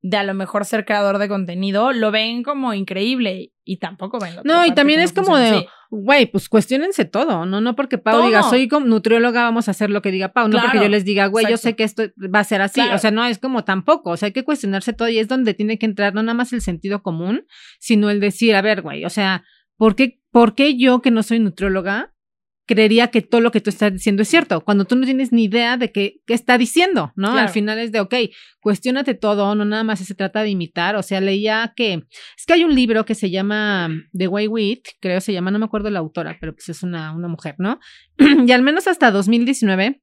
[SPEAKER 2] de a lo mejor ser creador de contenido, lo ven como increíble y tampoco ven.
[SPEAKER 1] No, y también es como de, güey, pues cuestionense todo, no no porque Pau diga, soy como nutrióloga, vamos a hacer lo que diga Pau, no porque yo les diga, güey, yo sé que esto va a ser así, o sea, no es como tampoco, o sea, hay que cuestionarse todo y es donde tiene que entrar no nada más el sentido común, sino el decir, a ver, güey, o sea, ¿por qué, ¿por qué yo que no soy nutrióloga creería que todo lo que tú estás diciendo es cierto, cuando tú no tienes ni idea de qué, qué está diciendo, ¿no? Al final es de, ok, cuestionate todo, no nada más se trata de imitar, o sea, leía que, es que hay un libro que se llama The Way With, creo se llama, no me acuerdo la autora, pero pues es una, una mujer, ¿no? y al menos hasta 2019,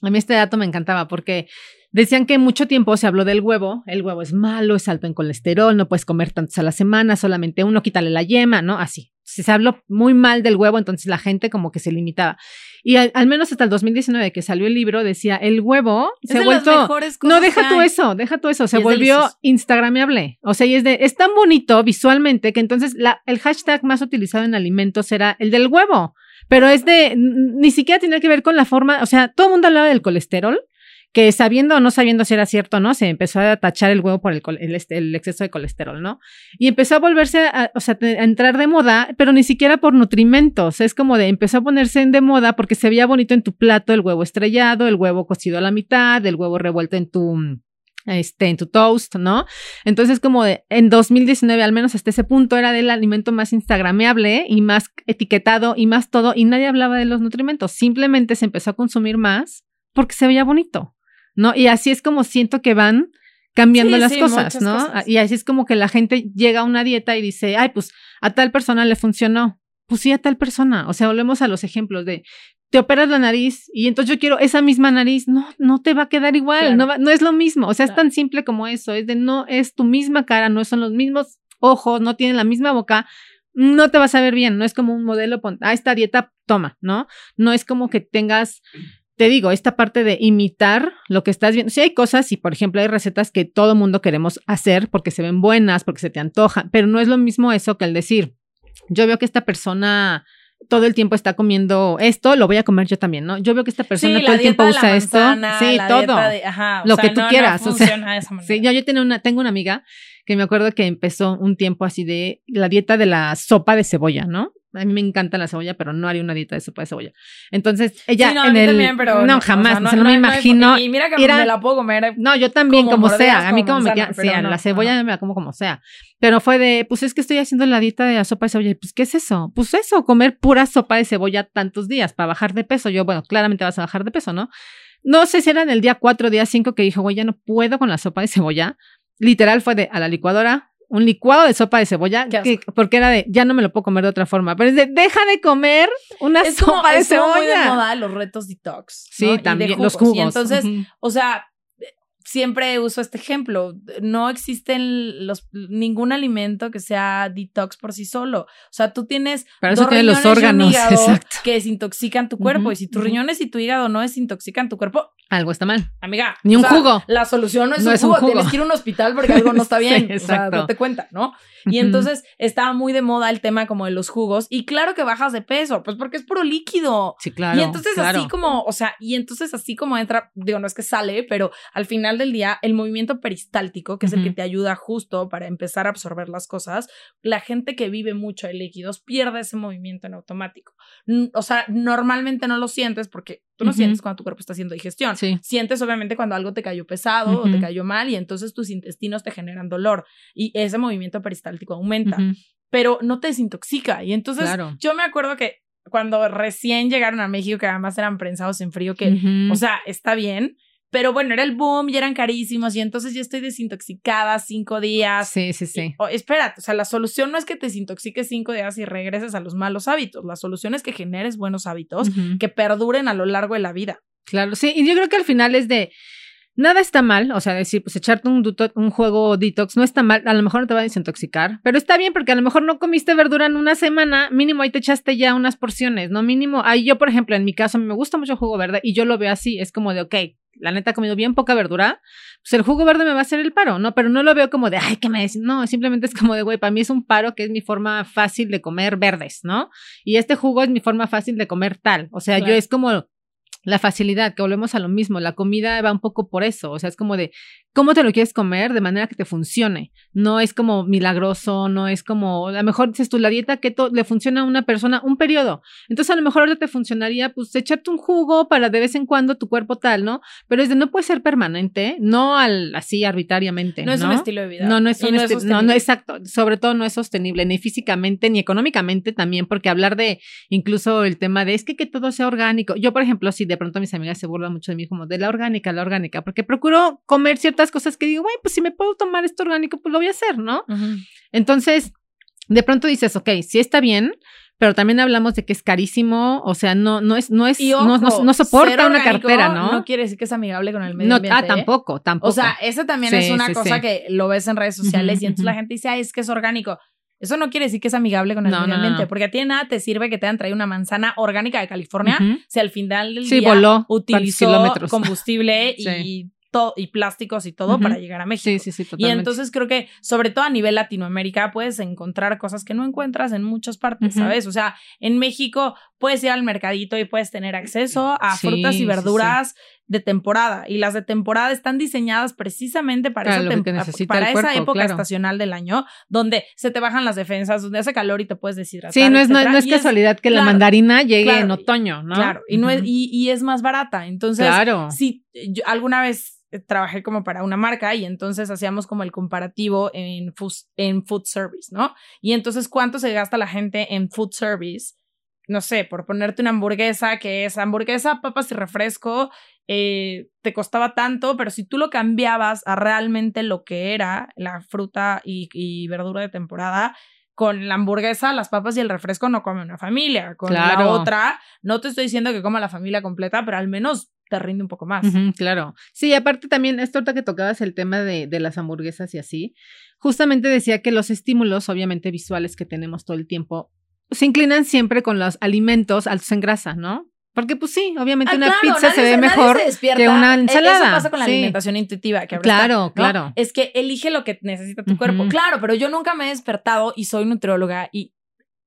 [SPEAKER 1] a mí este dato me encantaba porque decían que mucho tiempo se habló del huevo, el huevo es malo, es alto en colesterol, no puedes comer tantos a la semana, solamente uno, quítale la yema, ¿no? Así. Se habló muy mal del huevo, entonces la gente como que se limitaba. Y al, al menos hasta el 2019 que salió el libro decía, el huevo
[SPEAKER 2] Es
[SPEAKER 1] se ha vuelto no, deja tú eso, deja tú eso. Se
[SPEAKER 2] es
[SPEAKER 1] volvió instagramable. O sea, y es de, es tan bonito visualmente que entonces la, el hashtag más utilizado en alimentos era el del huevo. Pero es de, ni siquiera tenía que ver con la forma, o sea, todo el mundo hablaba del colesterol, que sabiendo o no sabiendo si era cierto no, se empezó a tachar el huevo por el, exceso de colesterol, ¿no? Y empezó a volverse, a, o sea, a entrar de moda, pero ni siquiera por nutrimentos. Es como de, empezó a ponerse en de moda porque se veía bonito en tu plato el huevo estrellado, el huevo cocido a la mitad, el huevo revuelto en tu, este, en tu toast, ¿no? Entonces, como de, en 2019, al menos hasta ese punto, era del alimento más instagrameable y más etiquetado y más todo, y nadie hablaba de los nutrimentos. Simplemente se empezó a consumir más porque se veía bonito, ¿no? Y así es como siento que van cambiando
[SPEAKER 2] Sí,
[SPEAKER 1] las
[SPEAKER 2] sí,
[SPEAKER 1] cosas, ¿no?
[SPEAKER 2] cosas.
[SPEAKER 1] Y así es como que la gente llega a una dieta y dice, ay, pues a tal persona le funcionó. Pues sí, a tal persona. O sea, volvemos a los ejemplos de te operas la nariz y entonces yo quiero esa misma nariz. No, no te va a quedar igual.
[SPEAKER 2] Claro.
[SPEAKER 1] No, va- no es lo mismo. O sea, es tan simple como eso. Es de no es tu misma cara, no son los mismos ojos, no tienen la misma boca. No te vas a ver bien. No es como un modelo. pon- Ah, esta dieta, toma, ¿no? No es como que tengas te digo, esta parte de imitar lo que estás viendo. Sí hay cosas y, por ejemplo, hay recetas que todo mundo queremos hacer porque se ven buenas, porque se te antojan, pero no es lo mismo eso que el decir, yo veo que esta persona todo el tiempo está comiendo esto, lo voy a comer yo también, ¿no? Yo veo que esta persona
[SPEAKER 2] sí,
[SPEAKER 1] todo el tiempo usa esto. Sí, todo.
[SPEAKER 2] de- ajá,
[SPEAKER 1] Lo
[SPEAKER 2] sea,
[SPEAKER 1] que tú
[SPEAKER 2] no, no
[SPEAKER 1] quieras, o sea,
[SPEAKER 2] esa.
[SPEAKER 1] Sí, yo, yo tengo una, tengo una amiga que me acuerdo que empezó un tiempo así de la dieta de la sopa de cebolla, ¿no? A mí me encanta la cebolla, pero no haría una dieta de sopa de cebolla. Entonces, ella
[SPEAKER 2] Sí, no,
[SPEAKER 1] en el
[SPEAKER 2] también, pero
[SPEAKER 1] no
[SPEAKER 2] o sea,
[SPEAKER 1] jamás, o sea, no, me
[SPEAKER 2] hay-
[SPEAKER 1] imagino.
[SPEAKER 2] y mira que
[SPEAKER 1] ir a-
[SPEAKER 2] me la puedo comer.
[SPEAKER 1] No, yo también,
[SPEAKER 2] como
[SPEAKER 1] como, sea. A mí
[SPEAKER 2] como
[SPEAKER 1] como me queda,
[SPEAKER 2] no,
[SPEAKER 1] la cebolla me la como como sea. Pero fue de, pues es que estoy haciendo la dieta de la sopa de cebolla. Y, Pues, ¿qué es eso? Pues eso, comer pura sopa de cebolla tantos días para bajar de peso. Yo, bueno, claramente vas a bajar de peso, ¿no? No sé si era en el día 4, día 5 que dijo, güey, ya no puedo con la sopa de cebolla. Literal fue de a la licuadora, un licuado de sopa de cebolla, que- porque era de, ya no me lo puedo comer de otra forma. Pero es de, deja de comer una
[SPEAKER 2] Es como,
[SPEAKER 1] sopa de
[SPEAKER 2] es como muy de
[SPEAKER 1] cebolla.
[SPEAKER 2] moda los retos detox.
[SPEAKER 1] Sí,
[SPEAKER 2] ¿no? Y de
[SPEAKER 1] también, los
[SPEAKER 2] jugos. Y entonces, o sea, siempre uso este ejemplo. No existen los, ningún alimento que sea detox por sí solo. O sea, tú tienes
[SPEAKER 1] Para eso
[SPEAKER 2] dos
[SPEAKER 1] tienen los
[SPEAKER 2] riñones y un
[SPEAKER 1] órganos,
[SPEAKER 2] hígado
[SPEAKER 1] exacto.
[SPEAKER 2] que desintoxican tu cuerpo.
[SPEAKER 1] Ujú,
[SPEAKER 2] y si tus
[SPEAKER 1] ujú.
[SPEAKER 2] riñones y tu hígado no desintoxican tu cuerpo,
[SPEAKER 1] Algo está mal.
[SPEAKER 2] amiga.
[SPEAKER 1] Ni un
[SPEAKER 2] sea,
[SPEAKER 1] jugo.
[SPEAKER 2] La solución no es,
[SPEAKER 1] No
[SPEAKER 2] un,
[SPEAKER 1] es un
[SPEAKER 2] jugo. Tienes que ir a un hospital porque algo no está
[SPEAKER 1] Sí,
[SPEAKER 2] bien. o sea,
[SPEAKER 1] exacto.
[SPEAKER 2] date cuenta, ¿no? Y entonces estaba muy de moda el tema como de los jugos. Y claro que bajas de peso, pues porque es puro líquido.
[SPEAKER 1] Sí, claro.
[SPEAKER 2] y entonces
[SPEAKER 1] claro.
[SPEAKER 2] así como, o sea, y entonces así como entra, digo, no es que sale, pero al final del día, el movimiento peristáltico, que es el que te ayuda justo para empezar a absorber las cosas, la gente que vive mucho de líquidos pierde ese movimiento en automático. O sea, normalmente no lo sientes porque tú no sientes cuando tu cuerpo está haciendo digestión.
[SPEAKER 1] Sí.
[SPEAKER 2] Sientes obviamente cuando algo te cayó pesado o te cayó mal y entonces tus intestinos te generan dolor y ese movimiento peristáltico aumenta, pero no te desintoxica. Y entonces
[SPEAKER 1] Claro.
[SPEAKER 2] yo me acuerdo que cuando recién llegaron a México, que además eran prensados en frío, que, o sea, está bien, pero bueno, era el boom y eran carísimos y entonces yo estoy desintoxicada cinco días.
[SPEAKER 1] Sí, sí,
[SPEAKER 2] Y-
[SPEAKER 1] sí.
[SPEAKER 2] o, espérate, o sea, la solución no es que te desintoxiques cinco días y regreses a los malos hábitos. La solución es que generes buenos hábitos que perduren a lo largo de la vida.
[SPEAKER 1] Claro, sí, y yo creo que al final es de nada está mal, o sea, decir, pues echarte un, un juego detox no está mal, a lo mejor no te va a desintoxicar, pero está bien porque a lo mejor no comiste verdura en una semana, mínimo ahí te echaste ya unas porciones, ¿no? Mínimo, ahí yo, por ejemplo, en mi caso, a mí me gusta mucho el jugo verde y yo lo veo así, es como de, ok, la neta he comido bien poca verdura, pues el jugo verde me va a hacer el paro, ¿no? Pero no lo veo como de, ay, ¿qué me decís? No, simplemente es como de, güey, para mí es un paro que es mi forma fácil de comer verdes, ¿no? Y este jugo es mi forma fácil de comer tal, o sea, yo es como la facilidad, que volvemos a lo mismo, la comida va un poco por eso, o sea, es como de cómo te lo quieres comer de manera que te funcione, no es como milagroso, no es como, a lo mejor dices tú, la dieta keto le funciona a una persona un periodo, entonces a lo mejor ahora te funcionaría pues echarte un jugo para de vez en cuando tu cuerpo tal, ¿no? Pero es de no puede ser permanente, no al así arbitrariamente,
[SPEAKER 2] No es un estilo de vida.
[SPEAKER 1] no, no es un
[SPEAKER 2] no es
[SPEAKER 1] no, no, exacto. Sobre todo no es sostenible, ni físicamente, ni económicamente también, porque hablar de incluso el tema de es que, que todo sea orgánico. Yo, por ejemplo, si de pronto mis amigas se burlan mucho de mí, como de la orgánica, la orgánica, porque procuro comer ciertas cosas que digo, güey, pues si me puedo tomar esto orgánico, pues lo voy a hacer, ¿no? Entonces, de pronto dices, ok, sí está bien. Pero también hablamos de que es carísimo, o sea, no, no es, no es, no, no- soporta una cartera, ¿no?
[SPEAKER 2] No quiere decir que es amigable con el medio
[SPEAKER 1] No,
[SPEAKER 2] ambiente.
[SPEAKER 1] ah, tampoco, tampoco.
[SPEAKER 2] O sea, esa también
[SPEAKER 1] Sí,
[SPEAKER 2] es una
[SPEAKER 1] sí,
[SPEAKER 2] cosa
[SPEAKER 1] sí.
[SPEAKER 2] que lo ves en redes sociales y entonces la gente dice, ay, es que es orgánico. Eso no quiere decir que es amigable con el
[SPEAKER 1] No,
[SPEAKER 2] medio
[SPEAKER 1] no,
[SPEAKER 2] ambiente,
[SPEAKER 1] no.
[SPEAKER 2] porque a ti de nada te sirve que te hayan traído una manzana orgánica de California si al final del
[SPEAKER 1] Sí,
[SPEAKER 2] día
[SPEAKER 1] voló tantos
[SPEAKER 2] utilizó combustible
[SPEAKER 1] Sí.
[SPEAKER 2] y, to- y plásticos y todo para llegar a México.
[SPEAKER 1] Sí, sí, sí,
[SPEAKER 2] Y entonces creo que, sobre todo a nivel Latinoamérica, puedes encontrar cosas que no encuentras en muchas partes. ¿sabes? O sea, en México puedes ir al mercadito y puedes tener acceso a
[SPEAKER 1] Sí,
[SPEAKER 2] frutas y verduras de temporada. Y las de temporada están diseñadas precisamente para,
[SPEAKER 1] Para
[SPEAKER 2] esa, para esa época
[SPEAKER 1] claro.
[SPEAKER 2] estacional del año, donde se te bajan las defensas, donde hace calor y te puedes deshidratar.
[SPEAKER 1] Sí, no es, no, es casualidad que la
[SPEAKER 2] claro,
[SPEAKER 1] mandarina llegue
[SPEAKER 2] claro,
[SPEAKER 1] en otoño, ¿no?
[SPEAKER 2] Claro, y, no es, y, y es más barata. Entonces,
[SPEAKER 1] claro.
[SPEAKER 2] Sí, yo alguna vez eh, trabajé como para una marca y entonces hacíamos como el comparativo en food, en food service, ¿no? Y entonces, ¿cuánto se gasta la gente en food service? No sé, por ponerte una hamburguesa que es hamburguesa, papas y refresco, eh, te costaba tanto, pero si tú lo cambiabas a realmente lo que era la fruta y, y verdura de temporada, con la hamburguesa, las papas y el refresco no come una familia. Con la
[SPEAKER 1] Claro.
[SPEAKER 2] otra, no te estoy diciendo que coma la familia completa, pero al menos te rinde un poco más.
[SPEAKER 1] Claro. Sí, aparte también, esto ahorita que tocabas el tema de, de las hamburguesas y así, justamente decía que los estímulos, obviamente visuales que tenemos todo el tiempo, se inclinan siempre con los alimentos altos en grasa, ¿no? Porque pues sí, obviamente
[SPEAKER 2] Ah,
[SPEAKER 1] una
[SPEAKER 2] claro,
[SPEAKER 1] pizza
[SPEAKER 2] nadie
[SPEAKER 1] se ve mejor
[SPEAKER 2] se
[SPEAKER 1] que una
[SPEAKER 2] Eh,
[SPEAKER 1] ensalada.
[SPEAKER 2] Eso pasa con la
[SPEAKER 1] sí.
[SPEAKER 2] alimentación intuitiva. Que
[SPEAKER 1] Claro,
[SPEAKER 2] está, ¿no?
[SPEAKER 1] claro.
[SPEAKER 2] Es que elige lo que necesita tu cuerpo. Claro, pero yo nunca me he despertado y soy nutrióloga y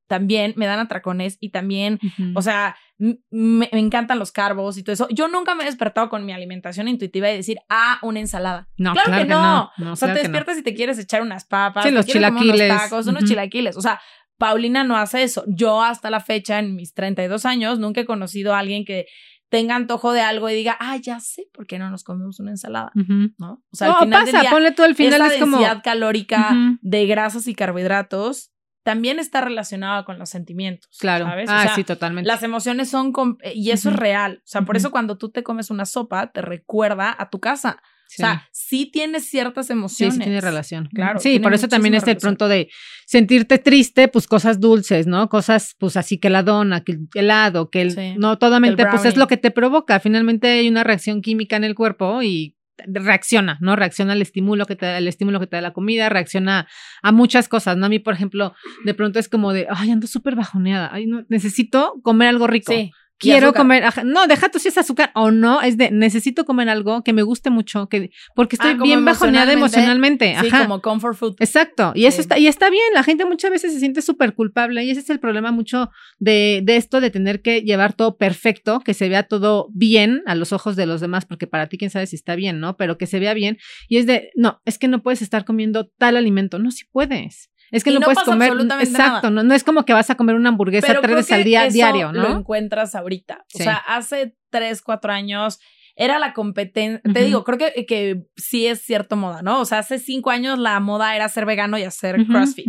[SPEAKER 2] también me dan atracones y también, o sea, me, me encantan los carbos y todo eso. Yo nunca me he despertado con mi alimentación intuitiva y decir, ah, una ensalada.
[SPEAKER 1] no,
[SPEAKER 2] claro, que, no.
[SPEAKER 1] no,
[SPEAKER 2] o sea,
[SPEAKER 1] claro
[SPEAKER 2] te despiertas y te quieres echar unas papas,
[SPEAKER 1] Sí, los chilaquiles.
[SPEAKER 2] unos tacos, unos chilaquiles. O sea, Paulina no hace eso. Yo hasta la fecha, en mis 32 años, nunca he conocido a alguien que tenga antojo de algo y diga, ah, ya sé por qué no nos comemos una ensalada. ¿no? O sea,
[SPEAKER 1] no,
[SPEAKER 2] al final del
[SPEAKER 1] pasa,
[SPEAKER 2] día,
[SPEAKER 1] ponle tú al final
[SPEAKER 2] esa
[SPEAKER 1] es como
[SPEAKER 2] densidad calórica de grasas y carbohidratos también está relacionada con los sentimientos.
[SPEAKER 1] claro.
[SPEAKER 2] ¿sabes? O
[SPEAKER 1] Ah,
[SPEAKER 2] sea,
[SPEAKER 1] sí, totalmente.
[SPEAKER 2] las emociones son, com- y eso es real. O sea, por eso cuando tú te comes una sopa, te recuerda a tu casa.
[SPEAKER 1] Sí.
[SPEAKER 2] O sea, sí tienes ciertas
[SPEAKER 1] Sí,
[SPEAKER 2] emociones.
[SPEAKER 1] sí tiene relación.
[SPEAKER 2] Claro,
[SPEAKER 1] Sí, por eso también es el pronto de sentirte triste, pues cosas dulces, ¿no? Cosas, pues así que la dona, que el helado, que el,
[SPEAKER 2] Sí,
[SPEAKER 1] no, totalmente, pues es lo que te provoca. Finalmente hay una reacción química en el cuerpo y reacciona, ¿no? Reacciona al estímulo que te da, el estímulo que te da la comida, reacciona a muchas cosas, ¿no? A mí, por ejemplo, de pronto es como de, ay, ando súper bajoneada, ay, no, necesito comer algo rico.
[SPEAKER 2] Sí.
[SPEAKER 1] Quiero comer, ajá, no, deja tú si es azúcar o no, es de necesito comer algo que me guste mucho, que porque estoy
[SPEAKER 2] Ah,
[SPEAKER 1] bien bajoneada
[SPEAKER 2] emocionalmente.
[SPEAKER 1] emocionalmente.
[SPEAKER 2] Sí,
[SPEAKER 1] ajá.
[SPEAKER 2] como comfort food.
[SPEAKER 1] Exacto, y eso
[SPEAKER 2] Sí.
[SPEAKER 1] está, y está bien, la gente muchas veces se siente súper culpable y ese es el problema mucho de, de esto de tener que llevar todo perfecto, que se vea todo bien a los ojos de los demás, porque para ti quién sabe si está bien, ¿no? Pero que se vea bien y es de, no, es que no puedes estar comiendo tal alimento, no, si puedes. Es que
[SPEAKER 2] Y
[SPEAKER 1] no, puedes
[SPEAKER 2] pasa
[SPEAKER 1] comer,
[SPEAKER 2] absolutamente
[SPEAKER 1] exacto, no, no es como que vas a comer una hamburguesa
[SPEAKER 2] Pero
[SPEAKER 1] tres veces al día
[SPEAKER 2] eso
[SPEAKER 1] diario,
[SPEAKER 2] Lo
[SPEAKER 1] ¿no?
[SPEAKER 2] encuentras ahorita.
[SPEAKER 1] Sí.
[SPEAKER 2] O sea, hace tres, cuatro años era la competencia. Te digo, creo que, que sí es cierto moda, ¿no? O sea, hace cinco años la moda era ser vegano y hacer CrossFit.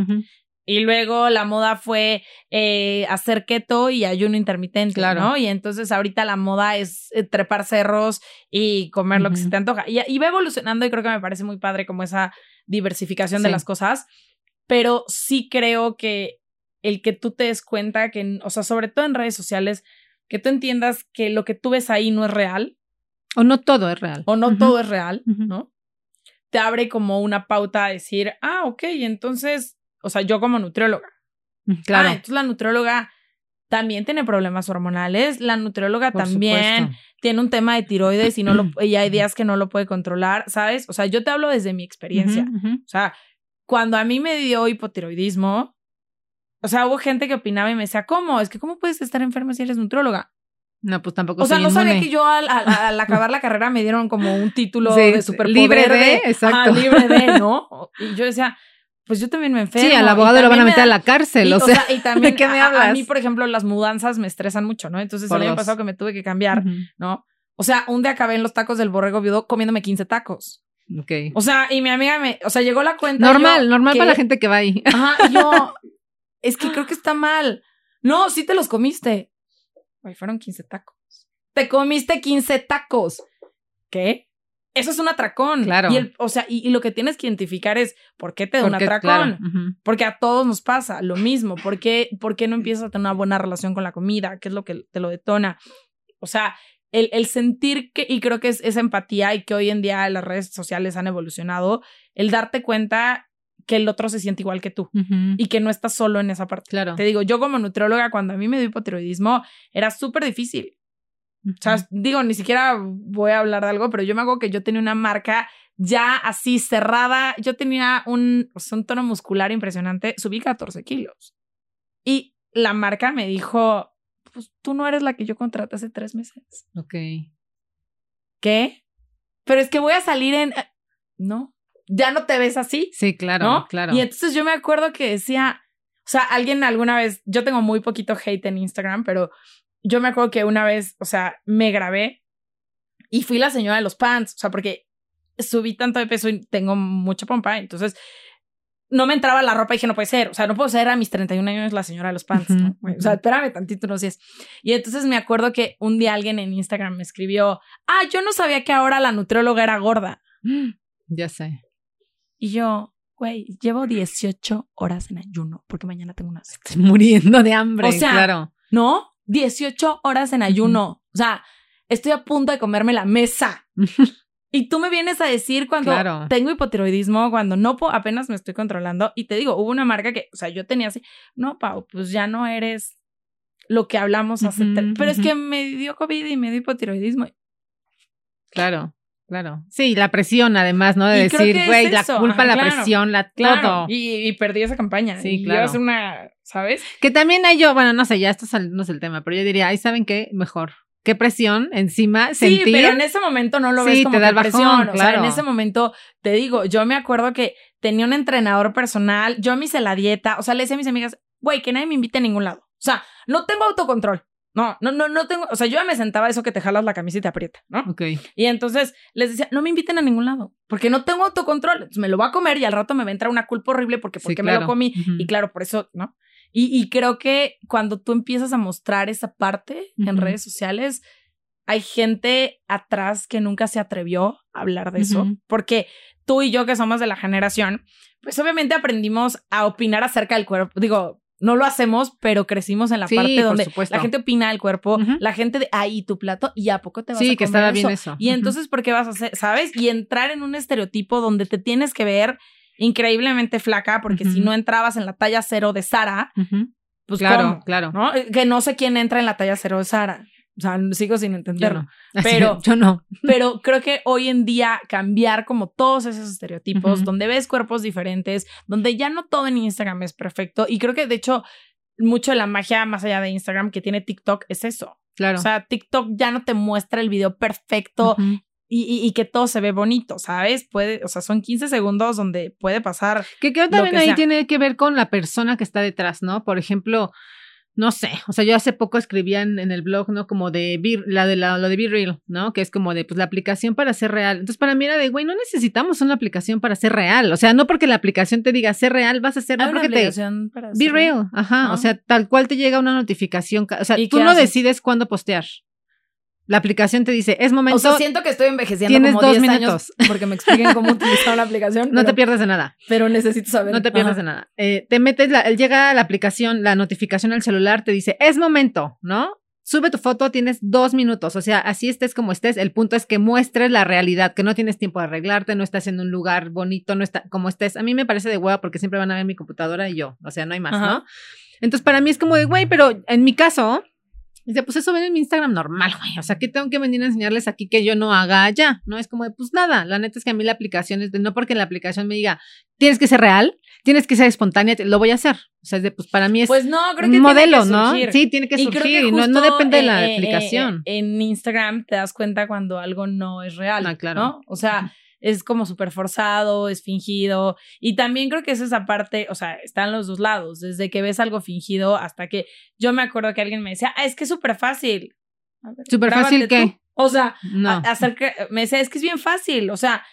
[SPEAKER 2] Y luego la moda fue eh, hacer keto y ayuno intermitente,
[SPEAKER 1] Claro.
[SPEAKER 2] ¿no? Y entonces ahorita la moda es eh, trepar cerros y comer lo que se te antoja. Y, y va evolucionando y creo que me parece muy padre como esa diversificación de las cosas. Pero sí creo que el que tú te des cuenta que, o sea, sobre todo en redes sociales, que tú entiendas que lo que tú ves ahí no es real
[SPEAKER 1] O no todo es real.
[SPEAKER 2] o no todo es real. ¿no? Te abre como una pauta a decir, ah, ok, entonces, o sea, yo como nutrióloga.
[SPEAKER 1] Claro.
[SPEAKER 2] Ah, entonces la nutrióloga también tiene problemas hormonales, la nutrióloga
[SPEAKER 1] por
[SPEAKER 2] también
[SPEAKER 1] supuesto.
[SPEAKER 2] tiene un tema de tiroides y no lo y hay días que no lo puede controlar, ¿sabes? O sea, yo te hablo desde mi experiencia. O sea, cuando a mí me dio hipotiroidismo, o sea, hubo gente que opinaba y me decía, ¿cómo? Es que ¿cómo puedes estar enferma si eres nutrióloga?
[SPEAKER 1] No, pues tampoco
[SPEAKER 2] O sea,
[SPEAKER 1] soy
[SPEAKER 2] no sabía que yo al, al- al acabar la carrera me dieron como un título
[SPEAKER 1] Sí,
[SPEAKER 2] de superpoder
[SPEAKER 1] libre de, exacto.
[SPEAKER 2] libre de, ¿no? Y yo decía, pues yo también me enfermo.
[SPEAKER 1] Sí, al abogado lo van a meter a la cárcel,
[SPEAKER 2] y,
[SPEAKER 1] o sea.
[SPEAKER 2] y también
[SPEAKER 1] ¿de qué me
[SPEAKER 2] a- a,
[SPEAKER 1] hablas?
[SPEAKER 2] mí, por ejemplo, las mudanzas me estresan mucho, ¿no? Entonces
[SPEAKER 1] Por
[SPEAKER 2] el año pasado que me tuve que cambiar. ¿no? O sea, un día acabé en los tacos del borrego viudo comiéndome 15 tacos.
[SPEAKER 1] Ok.
[SPEAKER 2] O sea, y mi amiga me, o sea, llegó la cuenta.
[SPEAKER 1] Normal,
[SPEAKER 2] yo,
[SPEAKER 1] normal
[SPEAKER 2] ¿qué?
[SPEAKER 1] para la gente que va ahí.
[SPEAKER 2] Ajá, yo, es que creo que está mal. No, sí te los comiste. Ay, fueron 15 tacos. Te comiste 15 tacos. ¿Qué? Eso es un atracón.
[SPEAKER 1] Claro.
[SPEAKER 2] Y el, o sea, y, y lo que tienes que identificar es por qué te da un atracón.
[SPEAKER 1] claro.
[SPEAKER 2] Porque a todos nos pasa lo mismo. ¿Por qué, por qué no empiezas a tener una buena relación con la comida? ¿Qué es lo que te lo detona? O sea, el, el sentir que, y creo que es esa empatía y que hoy en día las redes sociales han evolucionado, el darte cuenta que el otro se siente igual que tú
[SPEAKER 1] Ujú.
[SPEAKER 2] y que no estás solo en esa parte.
[SPEAKER 1] Claro.
[SPEAKER 2] Te digo, yo como nutrióloga, cuando a mí me dio hipotiroidismo, era súper difícil. O sea, digo, ni siquiera voy a hablar de algo, pero yo me hago que yo tenía una marca ya así cerrada. Yo tenía un, un tono muscular impresionante. Subí 14 kilos. Y la marca me dijo, pues tú no eres la que yo contraté hace tres meses.
[SPEAKER 1] Ok.
[SPEAKER 2] ¿Qué? Pero es que voy a salir en... eh, No, ya no te ves así.
[SPEAKER 1] Sí, claro,
[SPEAKER 2] ¿no?
[SPEAKER 1] claro.
[SPEAKER 2] Y entonces yo me acuerdo que decía, o sea, alguien alguna vez, yo tengo muy poquito hate en Instagram, pero yo me acuerdo que una vez, o sea, me grabé y fui la señora de los pants, o sea, porque subí tanto de peso y tengo mucha pompa, entonces no me entraba la ropa y dije, no puede ser, o sea, no puedo ser a mis 31 años la señora de los pants, O sea, espérame tantito, no sé. es. Y entonces me acuerdo que un día alguien en Instagram me escribió, ah, yo no sabía que ahora la nutrióloga era gorda.
[SPEAKER 1] Ya sé.
[SPEAKER 2] Y yo, güey, llevo 18 horas en ayuno porque mañana tengo una.
[SPEAKER 1] Estoy muriendo de hambre.
[SPEAKER 2] O sea,
[SPEAKER 1] claro.
[SPEAKER 2] ¿No? 18 horas en ayuno. O sea, estoy a punto de comerme la mesa. Y tú me vienes a decir cuando
[SPEAKER 1] Claro.
[SPEAKER 2] tengo hipotiroidismo, cuando no puedo, apenas me estoy controlando. Y te digo, hubo una marca que, o sea, yo tenía así, no, Pau, pues ya no eres lo que hablamos hace. Pero es que me dio COVID y me dio hipotiroidismo.
[SPEAKER 1] Claro, claro. Sí, la presión además, ¿no? De
[SPEAKER 2] Y
[SPEAKER 1] decir,
[SPEAKER 2] es
[SPEAKER 1] güey, la culpa,
[SPEAKER 2] ajá,
[SPEAKER 1] la
[SPEAKER 2] claro,
[SPEAKER 1] presión, la
[SPEAKER 2] Claro.
[SPEAKER 1] todo.
[SPEAKER 2] Y, y perdí esa campaña.
[SPEAKER 1] Sí,
[SPEAKER 2] y
[SPEAKER 1] claro.
[SPEAKER 2] iba a ser una, ¿sabes?
[SPEAKER 1] Que también hay yo, bueno, no sé, ya esto saliéndonos del tema, pero yo diría, ahí saben qué, mejor. Qué presión encima
[SPEAKER 2] Sí,
[SPEAKER 1] sentir.
[SPEAKER 2] pero en ese momento no lo
[SPEAKER 1] Sí,
[SPEAKER 2] ves como
[SPEAKER 1] te da
[SPEAKER 2] que
[SPEAKER 1] el bajón,
[SPEAKER 2] presión. O sea,
[SPEAKER 1] claro.
[SPEAKER 2] en ese momento te digo, yo me acuerdo que tenía un entrenador personal, yo me hice la dieta, o sea, le decía a mis amigas, güey, que nadie me invite a ningún lado. O sea, no tengo autocontrol. No, no, no, no tengo, o sea, yo ya me sentaba eso que te jalas la camisa y te aprieta, ¿no?
[SPEAKER 1] Ok.
[SPEAKER 2] Y entonces les decía, no me inviten a ningún lado, porque no tengo autocontrol. Entonces me lo voy a comer y al rato me va a entrar una culpa horrible porque
[SPEAKER 1] Sí,
[SPEAKER 2] porque me lo comí. Y claro, por eso, ¿no? Y, y creo que cuando tú empiezas a mostrar esa parte en redes sociales, hay gente atrás que nunca se atrevió a hablar de eso, porque tú y yo que somos de la generación, pues obviamente aprendimos a opinar acerca del cuerpo. Digo, no lo hacemos, pero crecimos en la
[SPEAKER 1] Sí,
[SPEAKER 2] parte donde la gente opina del cuerpo, la gente de ahí tu plato y a poco te vas a
[SPEAKER 1] Sí, que
[SPEAKER 2] comer
[SPEAKER 1] estaba bien
[SPEAKER 2] eso? Y entonces, ¿por qué vas a hacer, sabes? Y entrar en un estereotipo donde te tienes que ver increíblemente flaca, porque si no entrabas en la talla cero de Sara, pues
[SPEAKER 1] Claro,
[SPEAKER 2] ¿cómo?
[SPEAKER 1] claro.
[SPEAKER 2] ¿No? Eh, Que no sé quién entra en la talla cero de Sara. O sea, sigo sin
[SPEAKER 1] Yo
[SPEAKER 2] entenderlo.
[SPEAKER 1] no.
[SPEAKER 2] Pero-
[SPEAKER 1] yo no.
[SPEAKER 2] Pero creo que hoy en día cambiar como todos esos estereotipos, donde ves cuerpos diferentes, donde ya no todo en Instagram es perfecto. Y creo que de hecho, mucho de la magia más allá de Instagram que tiene TikTok es eso.
[SPEAKER 1] Claro.
[SPEAKER 2] O sea, TikTok ya no te muestra el video perfecto. Y, y- y que todo se ve bonito, ¿sabes? Puede, o sea, son 15 segundos donde puede pasar.
[SPEAKER 1] Que creo también ahí
[SPEAKER 2] sea.
[SPEAKER 1] tiene que ver con la persona que está detrás, ¿no? Por ejemplo, no sé, o sea, yo hace poco escribía en, en el blog, ¿no? Como de Be- la de la, lo de Be Real, ¿no? Que es como de pues la aplicación para ser real. Entonces, para mí era de, güey, no necesitamos una aplicación para ser real. O sea, no porque la aplicación te diga ser real, vas a ser, no
[SPEAKER 2] una
[SPEAKER 1] porque te
[SPEAKER 2] para
[SPEAKER 1] Be real, ajá. O sea, tal cual te llega una notificación. ca- O sea,
[SPEAKER 2] ¿Y
[SPEAKER 1] tú no
[SPEAKER 2] haces?
[SPEAKER 1] decides cuándo postear. La aplicación te dice, es momento,
[SPEAKER 2] O sea, siento que estoy envejeciendo
[SPEAKER 1] tienes
[SPEAKER 2] como
[SPEAKER 1] dos
[SPEAKER 2] 10
[SPEAKER 1] minutos.
[SPEAKER 2] años porque me expliquen cómo utilizar una aplicación.
[SPEAKER 1] no te pierdes de nada.
[SPEAKER 2] Pero necesito saber.
[SPEAKER 1] No te pierdes
[SPEAKER 2] Ajá.
[SPEAKER 1] de nada. Eh, te metes, la, llega la aplicación, la notificación al celular, te dice, es momento, ¿no? Sube tu foto, tienes dos minutos. O sea, así estés como estés. El punto es que muestres la realidad, que no tienes tiempo de arreglarte, no estás en un lugar bonito, no está como estés. A mí me parece de hueva porque siempre van a ver mi computadora y yo. O sea, no hay más,
[SPEAKER 2] Ajá.
[SPEAKER 1] ¿no? Entonces, para mí es como de, güey, pero en mi caso, dice, pues eso ven en mi Instagram normal, güey. O sea, ¿qué tengo que venir a enseñarles aquí que yo no haga allá? No es como de, pues nada. La neta es que a mí la aplicación es de, no porque la aplicación me diga, tienes que ser real, tienes que ser espontánea, lo voy a hacer. O sea, es de, pues para mí es
[SPEAKER 2] Pues no, creo que
[SPEAKER 1] un modelo,
[SPEAKER 2] que
[SPEAKER 1] ¿no? Sí, tiene que surgir
[SPEAKER 2] que
[SPEAKER 1] y no, no depende de la
[SPEAKER 2] eh,
[SPEAKER 1] aplicación.
[SPEAKER 2] eh, en Instagram te das cuenta cuando algo no es real.
[SPEAKER 1] Ah, claro.
[SPEAKER 2] ¿no? O sea, es como súper forzado, es fingido. Y también creo que es esa parte, o sea, están los dos lados, desde que ves algo fingido hasta que yo me acuerdo que alguien me decía, ah, es que es súper fácil.
[SPEAKER 1] ¿Súper fácil qué?
[SPEAKER 2] tú. O sea,
[SPEAKER 1] No.
[SPEAKER 2] hacer que, me decía, es que es bien fácil. O sea,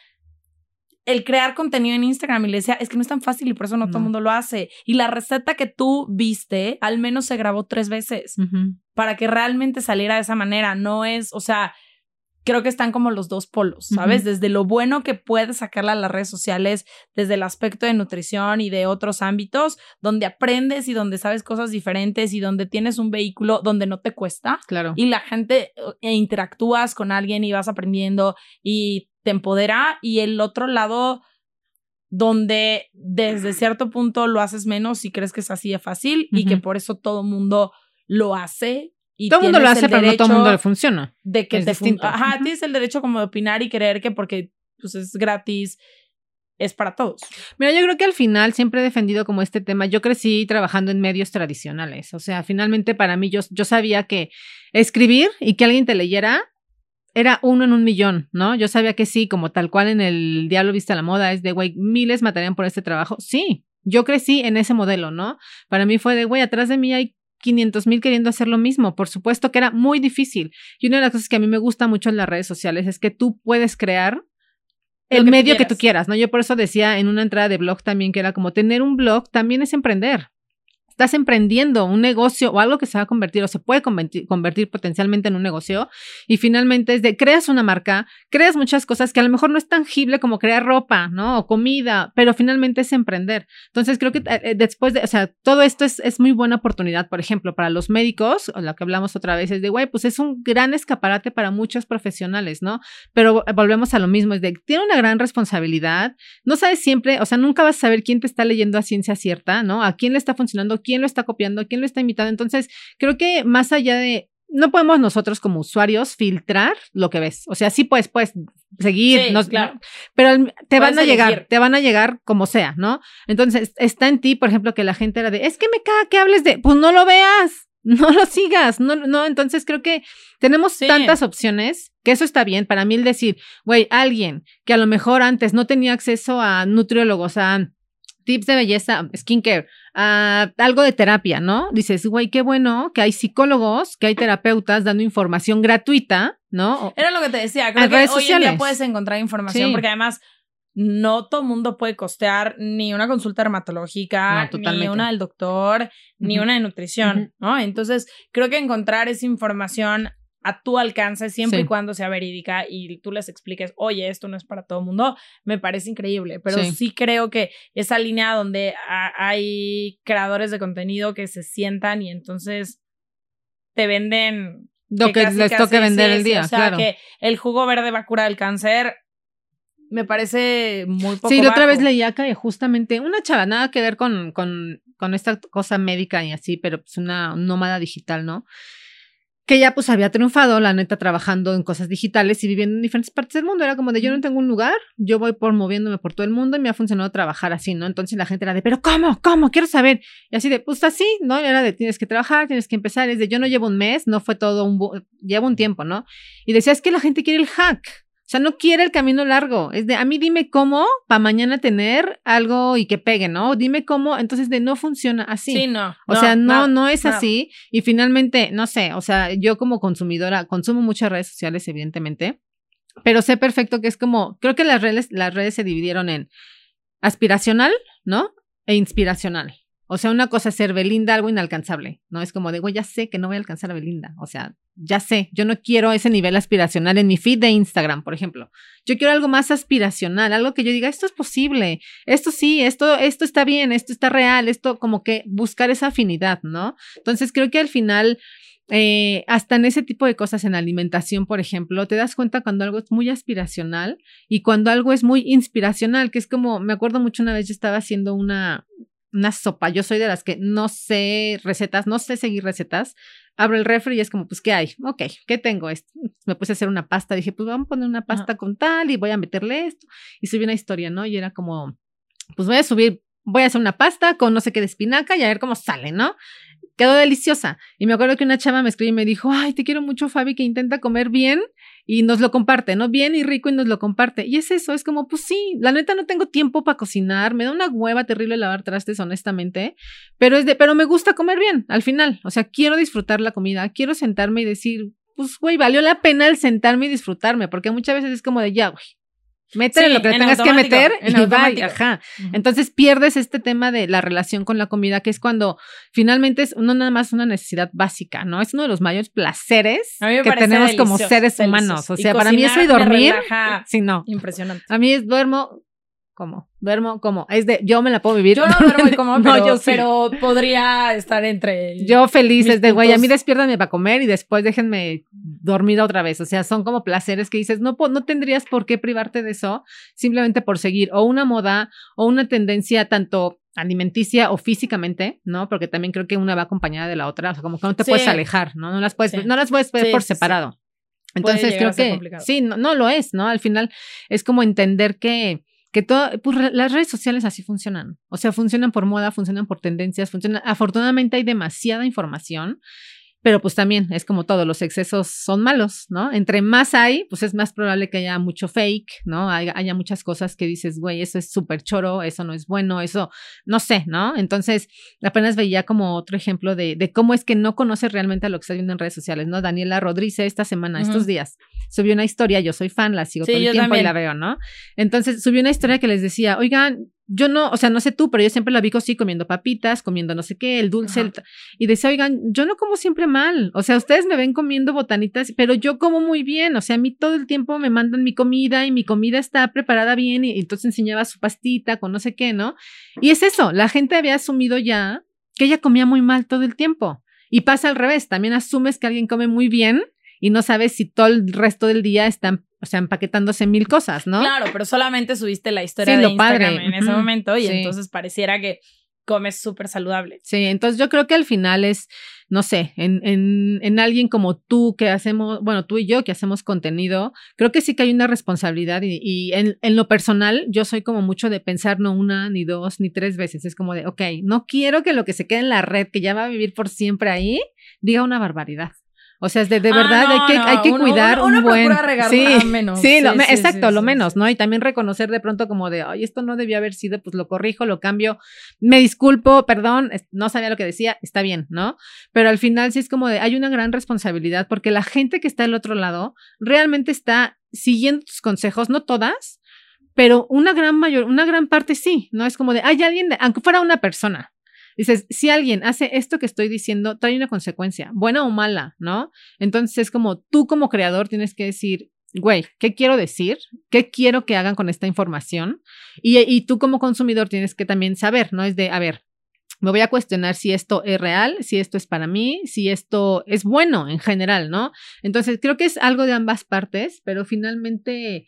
[SPEAKER 2] el crear contenido en Instagram y le decía, es que no es tan fácil y por eso no, todo el mundo lo hace. Y la receta que tú viste, al menos se grabó tres veces para que realmente saliera de esa manera. No es, o sea, creo que están como los dos polos, ¿sabes? Desde lo bueno que puedes sacarle a las redes sociales, desde el aspecto de nutrición y de otros ámbitos, donde aprendes y donde sabes cosas diferentes y donde tienes un vehículo donde no te cuesta
[SPEAKER 1] Claro.
[SPEAKER 2] y la gente e interactúas con alguien y vas aprendiendo y te empodera y el otro lado donde desde cierto punto lo haces menos y crees que es así de fácil y que por eso todo mundo lo hace. Y
[SPEAKER 1] todo el mundo lo hace, pero no todo el mundo le funciona.
[SPEAKER 2] De que
[SPEAKER 1] es
[SPEAKER 2] te fun-
[SPEAKER 1] distinto.
[SPEAKER 2] Ajá, tienes el derecho como de opinar y creer que porque pues, es gratis, es para todos.
[SPEAKER 1] Mira, yo creo que al final siempre he defendido como este tema. Yo crecí trabajando en medios tradicionales. O sea, finalmente para mí yo, yo sabía que escribir y que alguien te leyera era uno en un millón, ¿no? Yo sabía que sí, como tal cual en el Diablo Vista la Moda, es de, güey, miles matarían por este trabajo. Sí, yo crecí en ese modelo, ¿no? Para mí fue de, güey, atrás de mí hay 500 mil queriendo hacer lo mismo. Por supuesto que era muy difícil. Y una de las cosas que a mí me gusta mucho en las redes sociales es que tú puedes crear el
[SPEAKER 2] tú
[SPEAKER 1] medio que tú
[SPEAKER 2] quieras,
[SPEAKER 1] ¿no? Yo por eso decía en una entrada de blog también que era como tener un blog también es emprender. Estás emprendiendo un negocio o algo que se va a convertir o se puede convertir, potencialmente en un negocio y finalmente es de creas una marca, creas muchas cosas que a lo mejor no es tangible como crear ropa, ¿no? O comida, pero finalmente es emprender. Entonces creo que eh, eh, después de, o sea, todo esto es, es muy buena oportunidad, por ejemplo, para los médicos, o lo que hablamos otra vez, es de, güey, pues es un gran escaparate para muchos profesionales, ¿no? Pero volvemos a lo mismo, es de, tiene una gran responsabilidad, no sabes siempre, o sea, nunca vas a saber quién te está leyendo a ciencia cierta, ¿no? A quién le está funcionando, quién lo está copiando, quién lo está imitando. Entonces, creo que más allá de, no podemos nosotros como usuarios filtrar lo que ves. O sea, sí puedes, puedes seguir,
[SPEAKER 2] Sí,
[SPEAKER 1] no-
[SPEAKER 2] claro.
[SPEAKER 1] pero te van a llegar, te van a llegar como sea, ¿no? Entonces, está en ti, por ejemplo, que la gente era de, es que me caga que hables de, pues no lo veas, no lo sigas, no, no, entonces creo que tenemos
[SPEAKER 2] Sí.
[SPEAKER 1] tantas opciones que eso está bien. Para mí el decir, güey, alguien que a lo mejor antes no tenía acceso a nutriólogos, a tips de belleza, skincare, a algo de terapia, ¿no? Dices, güey, qué bueno que hay psicólogos, que hay terapeutas dando información gratuita, ¿no?
[SPEAKER 2] Era lo que te decía, creo que
[SPEAKER 1] redes
[SPEAKER 2] hoy en día puedes encontrar información
[SPEAKER 1] Sí.
[SPEAKER 2] porque además no todo mundo puede costear ni una consulta dermatológica,
[SPEAKER 1] No,
[SPEAKER 2] ni una del doctor, ni una de nutrición. ¿no? Entonces, creo que encontrar esa información a tu alcance, siempre
[SPEAKER 1] Sí.
[SPEAKER 2] y cuando sea verídica y tú les expliques, oye, esto no es para todo el mundo, me parece increíble. Pero
[SPEAKER 1] Sí.
[SPEAKER 2] sí, creo que esa línea donde ha- hay creadores de contenido que se sientan y entonces te venden
[SPEAKER 1] Lo que,
[SPEAKER 2] casi,
[SPEAKER 1] les
[SPEAKER 2] casi,
[SPEAKER 1] toque vender
[SPEAKER 2] sí,
[SPEAKER 1] el día,
[SPEAKER 2] o sea,
[SPEAKER 1] claro.
[SPEAKER 2] que el jugo verde va a curar el cáncer, me parece muy poco
[SPEAKER 1] Sí, la otra vez leía que justamente una chava, nada que ver con, con, con esta cosa médica y así, pero pues una nómada digital, ¿no? Que ya pues había triunfado, la neta, trabajando en cosas digitales y viviendo en diferentes partes del mundo. Era como de yo no tengo un lugar, yo voy por moviéndome por todo el mundo y me ha funcionado trabajar así, ¿no? Entonces la gente era de, pero ¿cómo? ¿Cómo? Quiero saber. Y así de, pues así, ¿no? Era de tienes que trabajar, tienes que empezar. Es de yo no llevo un mes, no fue todo un, llevo un tiempo, ¿no? Y decía, es que la gente quiere el hack. O sea, no quiere el camino largo. Es de, a mí dime cómo para mañana tener algo y que pegue, ¿no? Dime cómo. Entonces, de no funciona así.
[SPEAKER 2] Sí, no.
[SPEAKER 1] O sea, no,
[SPEAKER 2] no,
[SPEAKER 1] no es
[SPEAKER 2] no.
[SPEAKER 1] así. Y finalmente, no sé, o sea, yo como consumidora consumo muchas redes sociales, evidentemente, pero sé perfecto que es como, creo que las redes, las redes se dividieron en aspiracional, ¿no? E inspiracional. O sea, una cosa es ser Belinda, algo inalcanzable, ¿no? Es como de, güey, ya sé que no voy a alcanzar a Belinda. O sea, ya sé, yo no quiero ese nivel aspiracional en mi feed de Instagram, por ejemplo. Yo quiero algo más aspiracional, algo que yo diga, esto es posible, esto sí, esto, esto está bien, esto está real, esto como que buscar esa afinidad, ¿no? Entonces creo que al final, eh, hasta en ese tipo de cosas, en alimentación, por ejemplo, te das cuenta cuando algo es muy aspiracional y cuando algo es muy inspiracional, que es como, me acuerdo mucho una vez yo estaba haciendo una, una sopa, yo soy de las que no sé recetas, no sé seguir recetas, abro el refri y es como, pues, ¿qué hay? Ok, ¿qué tengo? Esto. Me puse a hacer una pasta, dije, pues vamos a poner una pasta con tal y voy a meterle esto. Y subí una historia, ¿no? Y era como, pues voy a subir, voy a hacer una pasta con no sé qué de espinaca y a ver cómo sale, ¿no? Quedó deliciosa. Y me acuerdo que una chava me escribió y me dijo, ay, te quiero mucho, Fabi, que intenta comer bien y nos lo comparte, ¿no? Bien y rico y nos lo comparte. Y es eso, es como, pues sí, la neta no tengo tiempo para cocinar, me da una hueva terrible lavar trastes, honestamente, pero es de, pero me gusta comer bien al final. O sea, quiero disfrutar la comida, quiero sentarme y decir, pues, güey, valió la pena el sentarme y disfrutarme, porque muchas veces es como de, ya, güey. Métele
[SPEAKER 2] Sí,
[SPEAKER 1] lo que le tengas que meter
[SPEAKER 2] en
[SPEAKER 1] y
[SPEAKER 2] automático.
[SPEAKER 1] ajá. Entonces pierdes este tema de la relación con la comida, que es cuando finalmente es no nada más una necesidad básica, ¿no? Es uno de los mayores placeres que tenemos como seres humanos. O sea, para mí eso y dormir, sí, no.
[SPEAKER 2] Impresionante.
[SPEAKER 1] A mí es duermo ¿Cómo? Duermo como. Es de, yo me la puedo vivir.
[SPEAKER 2] Yo no duermo
[SPEAKER 1] No,
[SPEAKER 2] pero,
[SPEAKER 1] yo sí.
[SPEAKER 2] pero podría estar entre.
[SPEAKER 1] Yo feliz, es de, güey, a mí despiértanme para comer y después déjenme dormir otra vez. O sea, son como placeres que dices, no, no tendrías por qué privarte de eso simplemente por seguir o una moda o una tendencia tanto alimenticia o físicamente, ¿no? Porque también creo que una va acompañada de la otra, o sea, como que no te
[SPEAKER 2] Sí.
[SPEAKER 1] puedes alejar, ¿no? No las puedes,
[SPEAKER 2] Sí.
[SPEAKER 1] no las puedes ver por separado. Entonces creo que
[SPEAKER 2] complicado.
[SPEAKER 1] sí, no, no lo es, ¿no? Al final es como entender que que todo, pues las redes sociales así funcionan. O sea, funcionan por moda, funcionan por tendencias, funcionan. Afortunadamente hay demasiada información, pero pues también es como todo, los excesos son malos, ¿no? Entre más hay, pues es más probable que haya mucho fake, ¿no? Haya, haya muchas cosas que dices, güey, eso es súper choro, eso no es bueno, eso, no sé, ¿no? Entonces, apenas veía como otro ejemplo de, de cómo es que no conoces realmente a lo que estás viendo en redes sociales, ¿no? Daniela Rodríguez esta semana, estos días, subió una historia, yo soy fan, la sigo
[SPEAKER 2] Sí,
[SPEAKER 1] todo el tiempo y la veo, ¿no? Entonces subió una historia que les decía, oigan, yo no, o sea, no sé tú, pero yo siempre la vi así comiendo papitas, comiendo no sé qué, el dulce, el y decía, oigan, yo no como siempre mal, o sea, ustedes me ven comiendo botanitas, pero yo como muy bien, o sea, a mí todo el tiempo me mandan mi comida y mi comida está preparada bien y, y entonces enseñaba su pastita con no sé qué, ¿no? Y es eso, la gente había asumido ya que ella comía muy mal todo el tiempo. Y pasa al revés, también asumes que alguien come muy bien y no sabes si todo el resto del día están, o sea, empaquetándose mil cosas, ¿no?
[SPEAKER 2] Claro, pero solamente subiste la historia
[SPEAKER 1] Sí,
[SPEAKER 2] de
[SPEAKER 1] lo padre.
[SPEAKER 2] Instagram en ese momento y
[SPEAKER 1] Sí.
[SPEAKER 2] entonces pareciera que comes súper saludable.
[SPEAKER 1] Sí, entonces yo creo que al final es, no sé, en, en, en alguien como tú que hacemos, bueno, tú y yo que hacemos contenido, creo que sí que hay una responsabilidad y, y en, en lo personal yo soy como mucho de pensar no una, ni dos, ni tres veces. Es como de, ok, no quiero que lo que se quede en la red, que ya va a vivir por siempre ahí, diga una barbaridad. O sea, es de, de
[SPEAKER 2] Ah,
[SPEAKER 1] verdad
[SPEAKER 2] no,
[SPEAKER 1] hay que,
[SPEAKER 2] no,
[SPEAKER 1] hay que
[SPEAKER 2] uno-
[SPEAKER 1] cuidar
[SPEAKER 2] uno-
[SPEAKER 1] un
[SPEAKER 2] uno
[SPEAKER 1] buen...
[SPEAKER 2] procura regar
[SPEAKER 1] sí,
[SPEAKER 2] menos.
[SPEAKER 1] sí, lo-
[SPEAKER 2] Sí,
[SPEAKER 1] me-
[SPEAKER 2] sí,
[SPEAKER 1] exacto,
[SPEAKER 2] sí,
[SPEAKER 1] lo menos. ¿no? Y también reconocer de pronto como de, ay, esto no debió haber sido, pues lo corrijo, lo cambio, me disculpo, perdón, no sabía lo que decía, está bien, ¿no? Pero al final sí es como de, hay una gran responsabilidad porque la gente que está del otro lado realmente está siguiendo tus consejos, no todas, pero una gran mayor, una gran parte sí, ¿no? Es como de, hay alguien, de, aunque fuera una persona. Dices, si alguien hace esto que estoy diciendo, trae una consecuencia, buena o mala, ¿no? Entonces es como tú como creador tienes que decir, güey, ¿qué quiero decir? ¿Qué quiero que hagan con esta información? Y, tú como consumidor tienes que también saber, ¿no? Es de, a ver, me voy a cuestionar si esto es real, si esto es para mí, si esto es bueno en general, ¿no? Entonces creo que es algo de ambas partes, pero finalmente...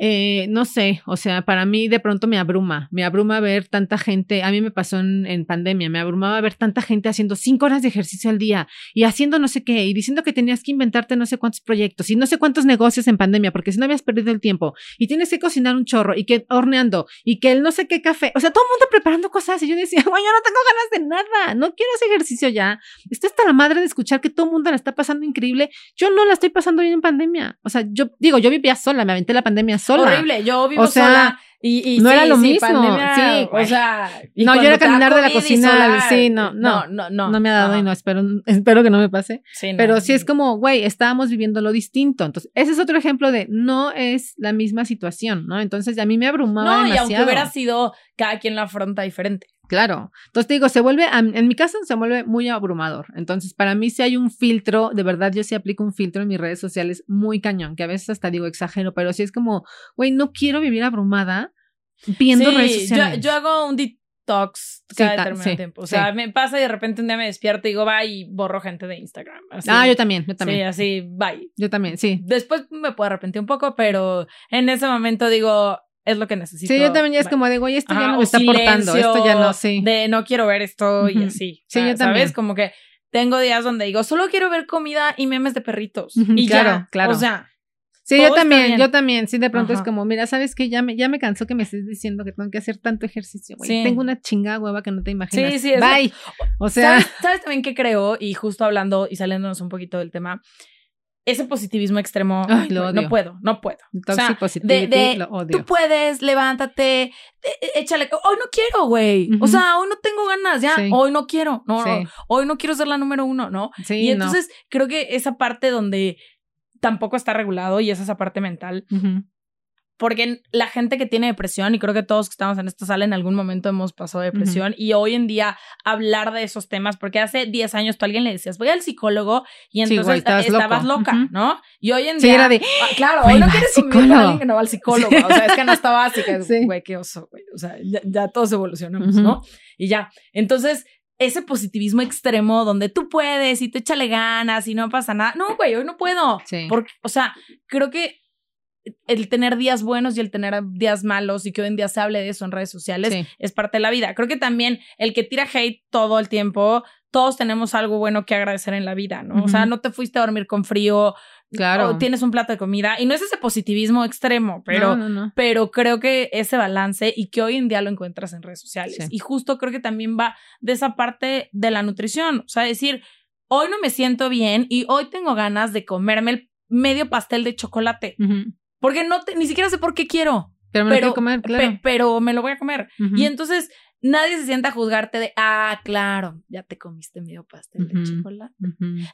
[SPEAKER 1] Eh, no sé, o sea, para mí de pronto me abruma, me abruma ver tanta gente, a mí me pasó en, pandemia, me abrumaba ver tanta gente haciendo cinco horas de ejercicio al día y haciendo no sé qué y diciendo que tenías que inventarte no sé cuántos proyectos y no sé cuántos negocios en pandemia porque si no habías perdido el tiempo y tienes que cocinar un chorro y que horneando y que el no sé qué café, o sea, todo el mundo preparando cosas y yo decía, güey, yo no tengo ganas de nada, no quiero hacer ejercicio ya, estoy hasta la madre de escuchar que todo el mundo la está pasando increíble, yo no la estoy pasando bien en pandemia, o sea, yo digo, yo vivía sola, me aventé la pandemia sola.
[SPEAKER 2] Horrible, yo vivo
[SPEAKER 1] O sea,
[SPEAKER 2] sola y, y
[SPEAKER 1] no
[SPEAKER 2] sí,
[SPEAKER 1] era lo
[SPEAKER 2] sí,
[SPEAKER 1] mismo,
[SPEAKER 2] pandemia,
[SPEAKER 1] sí,
[SPEAKER 2] o sea, y
[SPEAKER 1] No, yo era caminar de la cocina, sí, no, no,
[SPEAKER 2] no, no,
[SPEAKER 1] No me ha dado y no espero, espero que no me pase.
[SPEAKER 2] Sí, no.
[SPEAKER 1] Pero sí es como, güey, estábamos viviendo lo distinto. Entonces, ese es otro ejemplo de no es la misma situación, ¿no? Entonces, a mí me abrumaba
[SPEAKER 2] No, y aunque hubiera sido cada quien la afronta diferente.
[SPEAKER 1] Claro. Entonces te digo, se vuelve, en mi caso se vuelve muy abrumador. Entonces, para mí sí hay un filtro, de verdad yo sí aplico un filtro en mis redes sociales muy cañón, que a veces hasta digo exagero, pero sí es como, güey, no quiero vivir abrumada viendo redes
[SPEAKER 2] Sí, yo,
[SPEAKER 1] sociales.
[SPEAKER 2] yo hago un detox cada
[SPEAKER 1] Sí,
[SPEAKER 2] determinado
[SPEAKER 1] sí,
[SPEAKER 2] tiempo. O
[SPEAKER 1] sí.
[SPEAKER 2] sea, me pasa y de repente un día me despierto y digo, bye, y borro gente de Instagram. Así.
[SPEAKER 1] ah, yo también, yo
[SPEAKER 2] Sí,
[SPEAKER 1] también.
[SPEAKER 2] así, bye.
[SPEAKER 1] Yo también, sí.
[SPEAKER 2] Después me puedo arrepentir un poco, pero en ese momento digo, es lo que necesito.
[SPEAKER 1] Sí, yo también ya es como de, güey, esto ya no me está aportando, esto ya no, sí.
[SPEAKER 2] De no quiero ver esto y así.
[SPEAKER 1] Sí, yo también.
[SPEAKER 2] ¿Sabes? Como que tengo días donde digo, solo quiero ver comida y memes de perritos. Y
[SPEAKER 1] claro,
[SPEAKER 2] ya.
[SPEAKER 1] claro.
[SPEAKER 2] O sea,
[SPEAKER 1] Sí, yo también, yo también. Sí, de pronto es como, mira, ¿sabes qué? Ya me, ya me cansó que me estés diciendo que tengo que hacer tanto ejercicio, güey.
[SPEAKER 2] Sí.
[SPEAKER 1] Tengo una chingada hueva que no te imaginas.
[SPEAKER 2] Sí, sí, es-
[SPEAKER 1] Bye. O sea,
[SPEAKER 2] ¿sabes, ¿sabes también qué creo? Y justo hablando y saliéndonos un poquito del tema, ese positivismo extremo,
[SPEAKER 1] Ay, lo
[SPEAKER 2] güey,
[SPEAKER 1] odio.
[SPEAKER 2] no puedo, no puedo.
[SPEAKER 1] toxic
[SPEAKER 2] sea,
[SPEAKER 1] positivity,
[SPEAKER 2] de- de-
[SPEAKER 1] lo odio.
[SPEAKER 2] Tú puedes, levántate, eh, eh, échale. Hoy no quiero, güey. O sea, hoy no tengo ganas, ya.
[SPEAKER 1] Sí.
[SPEAKER 2] Hoy no quiero. No,
[SPEAKER 1] Sí.
[SPEAKER 2] no. Hoy no quiero ser la número uno, ¿no?
[SPEAKER 1] Sí,
[SPEAKER 2] y
[SPEAKER 1] no.
[SPEAKER 2] entonces creo que esa parte donde tampoco está regulado y es esa parte mental. Porque la gente que tiene depresión, y creo que todos que estamos en esta sala en algún momento hemos pasado depresión, y hoy en día hablar de esos temas, porque hace 10 años tú a alguien le decías, voy al psicólogo, y entonces estabas, loca, ¿no? Y hoy en día.
[SPEAKER 1] Era de,
[SPEAKER 2] ah, claro, hoy no quieres convivir con alguien que no va al psicólogo. O sea, es que no está básica. Güey, qué oso, güey. O sea, ya, todos evolucionamos, ¿no? Y ya. Entonces, ese positivismo extremo donde tú puedes y te échale ganas y no pasa nada. No, güey, hoy no puedo. Sí. Porque, o sea, creo que el tener días buenos y el tener días malos y que hoy en día se hable de eso en redes sociales es parte de la vida. Creo que también el que tira hate todo el tiempo, todos tenemos algo bueno que agradecer en la vida, ¿no? O sea, no te fuiste a dormir con frío, claro. O tienes un plato de comida y no es ese positivismo extremo, pero, pero creo que ese balance y que hoy en día lo encuentras en redes sociales. Y justo creo que también va de esa parte de la nutrición, o sea, decir, hoy no me siento bien y hoy tengo ganas de comerme el medio pastel de chocolate. Porque no ni siquiera sé por qué quiero.
[SPEAKER 1] Pero me lo voy a comer, claro.
[SPEAKER 2] pero me lo voy a comer. Y entonces nadie se sienta a juzgarte de, ah, claro, ya te comiste medio pastel de chocolate.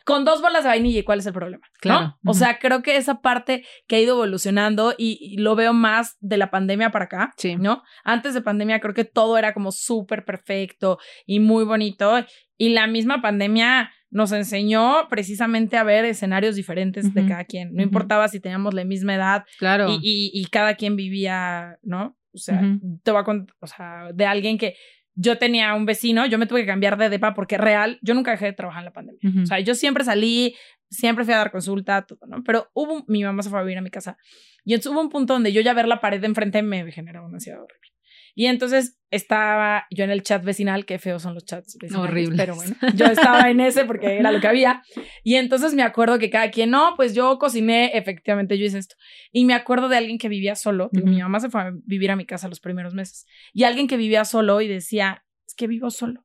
[SPEAKER 2] Con dos bolas de vainilla, ¿y cuál es el problema? Claro. O sea, creo que esa parte que ha ido evolucionando y, lo veo más de la pandemia para acá, sí. ¿no? Antes de pandemia creo que todo era como súper perfecto y muy bonito. Y la misma pandemia nos enseñó precisamente a ver escenarios diferentes de cada quien. No importaba si teníamos la misma edad claro. y, y, cada quien vivía, ¿no? O sea, te voy a contar, o sea, de alguien que yo tenía un vecino, yo me tuve que cambiar de depa porque real, yo nunca dejé de trabajar en la pandemia. O sea, yo siempre salí, siempre fui a dar consulta, todo, ¿no? Pero hubo, mi mamá se fue a vivir a mi casa y entonces hubo un punto donde yo ya ver la pared de enfrente me generaba una ansiedad horrible. Y entonces estaba yo en el chat vecinal, qué feos son los chats vecinales. Horrible. Pero bueno, yo estaba en ese porque era lo que había. Y entonces me acuerdo que cada quien, no, pues yo cociné, efectivamente yo hice esto. Y me acuerdo de alguien que vivía solo. Mi mamá se fue a vivir a mi casa los primeros meses. Y alguien que vivía solo y decía, es que vivo solo.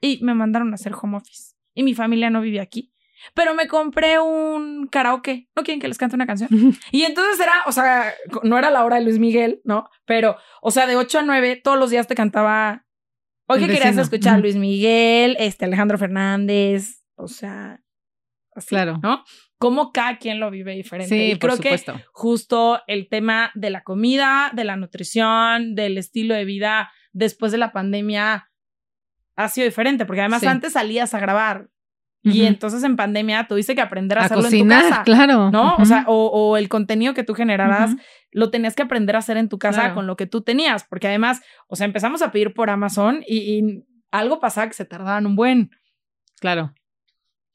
[SPEAKER 2] Y me mandaron a hacer home office. Y mi familia no vive aquí pero me compré un karaoke. ¿No quieren que les cante una canción? Y entonces era, o sea, no era la hora de Luis Miguel, ¿no? Pero, o sea, de 8 a 9, todos los días te cantaba. Hoy que querías escuchar Luis Miguel, este, Alejandro Fernández, o sea, así, claro. ¿no? Cómo cada quien lo vive diferente. Sí, y creo que justo el tema de la comida, de la nutrición, del estilo de vida después de la pandemia ha sido diferente, porque además antes salías a grabar y entonces en pandemia tuviste que aprender a, hacerlo en tu casa.
[SPEAKER 1] Claro.
[SPEAKER 2] ¿No? O sea, o, el contenido que tú generaras lo tenías que aprender a hacer en tu casa con lo que tú tenías. Porque además, o sea, empezamos a pedir por Amazon y, algo pasaba que se tardaban un buen.
[SPEAKER 1] Claro.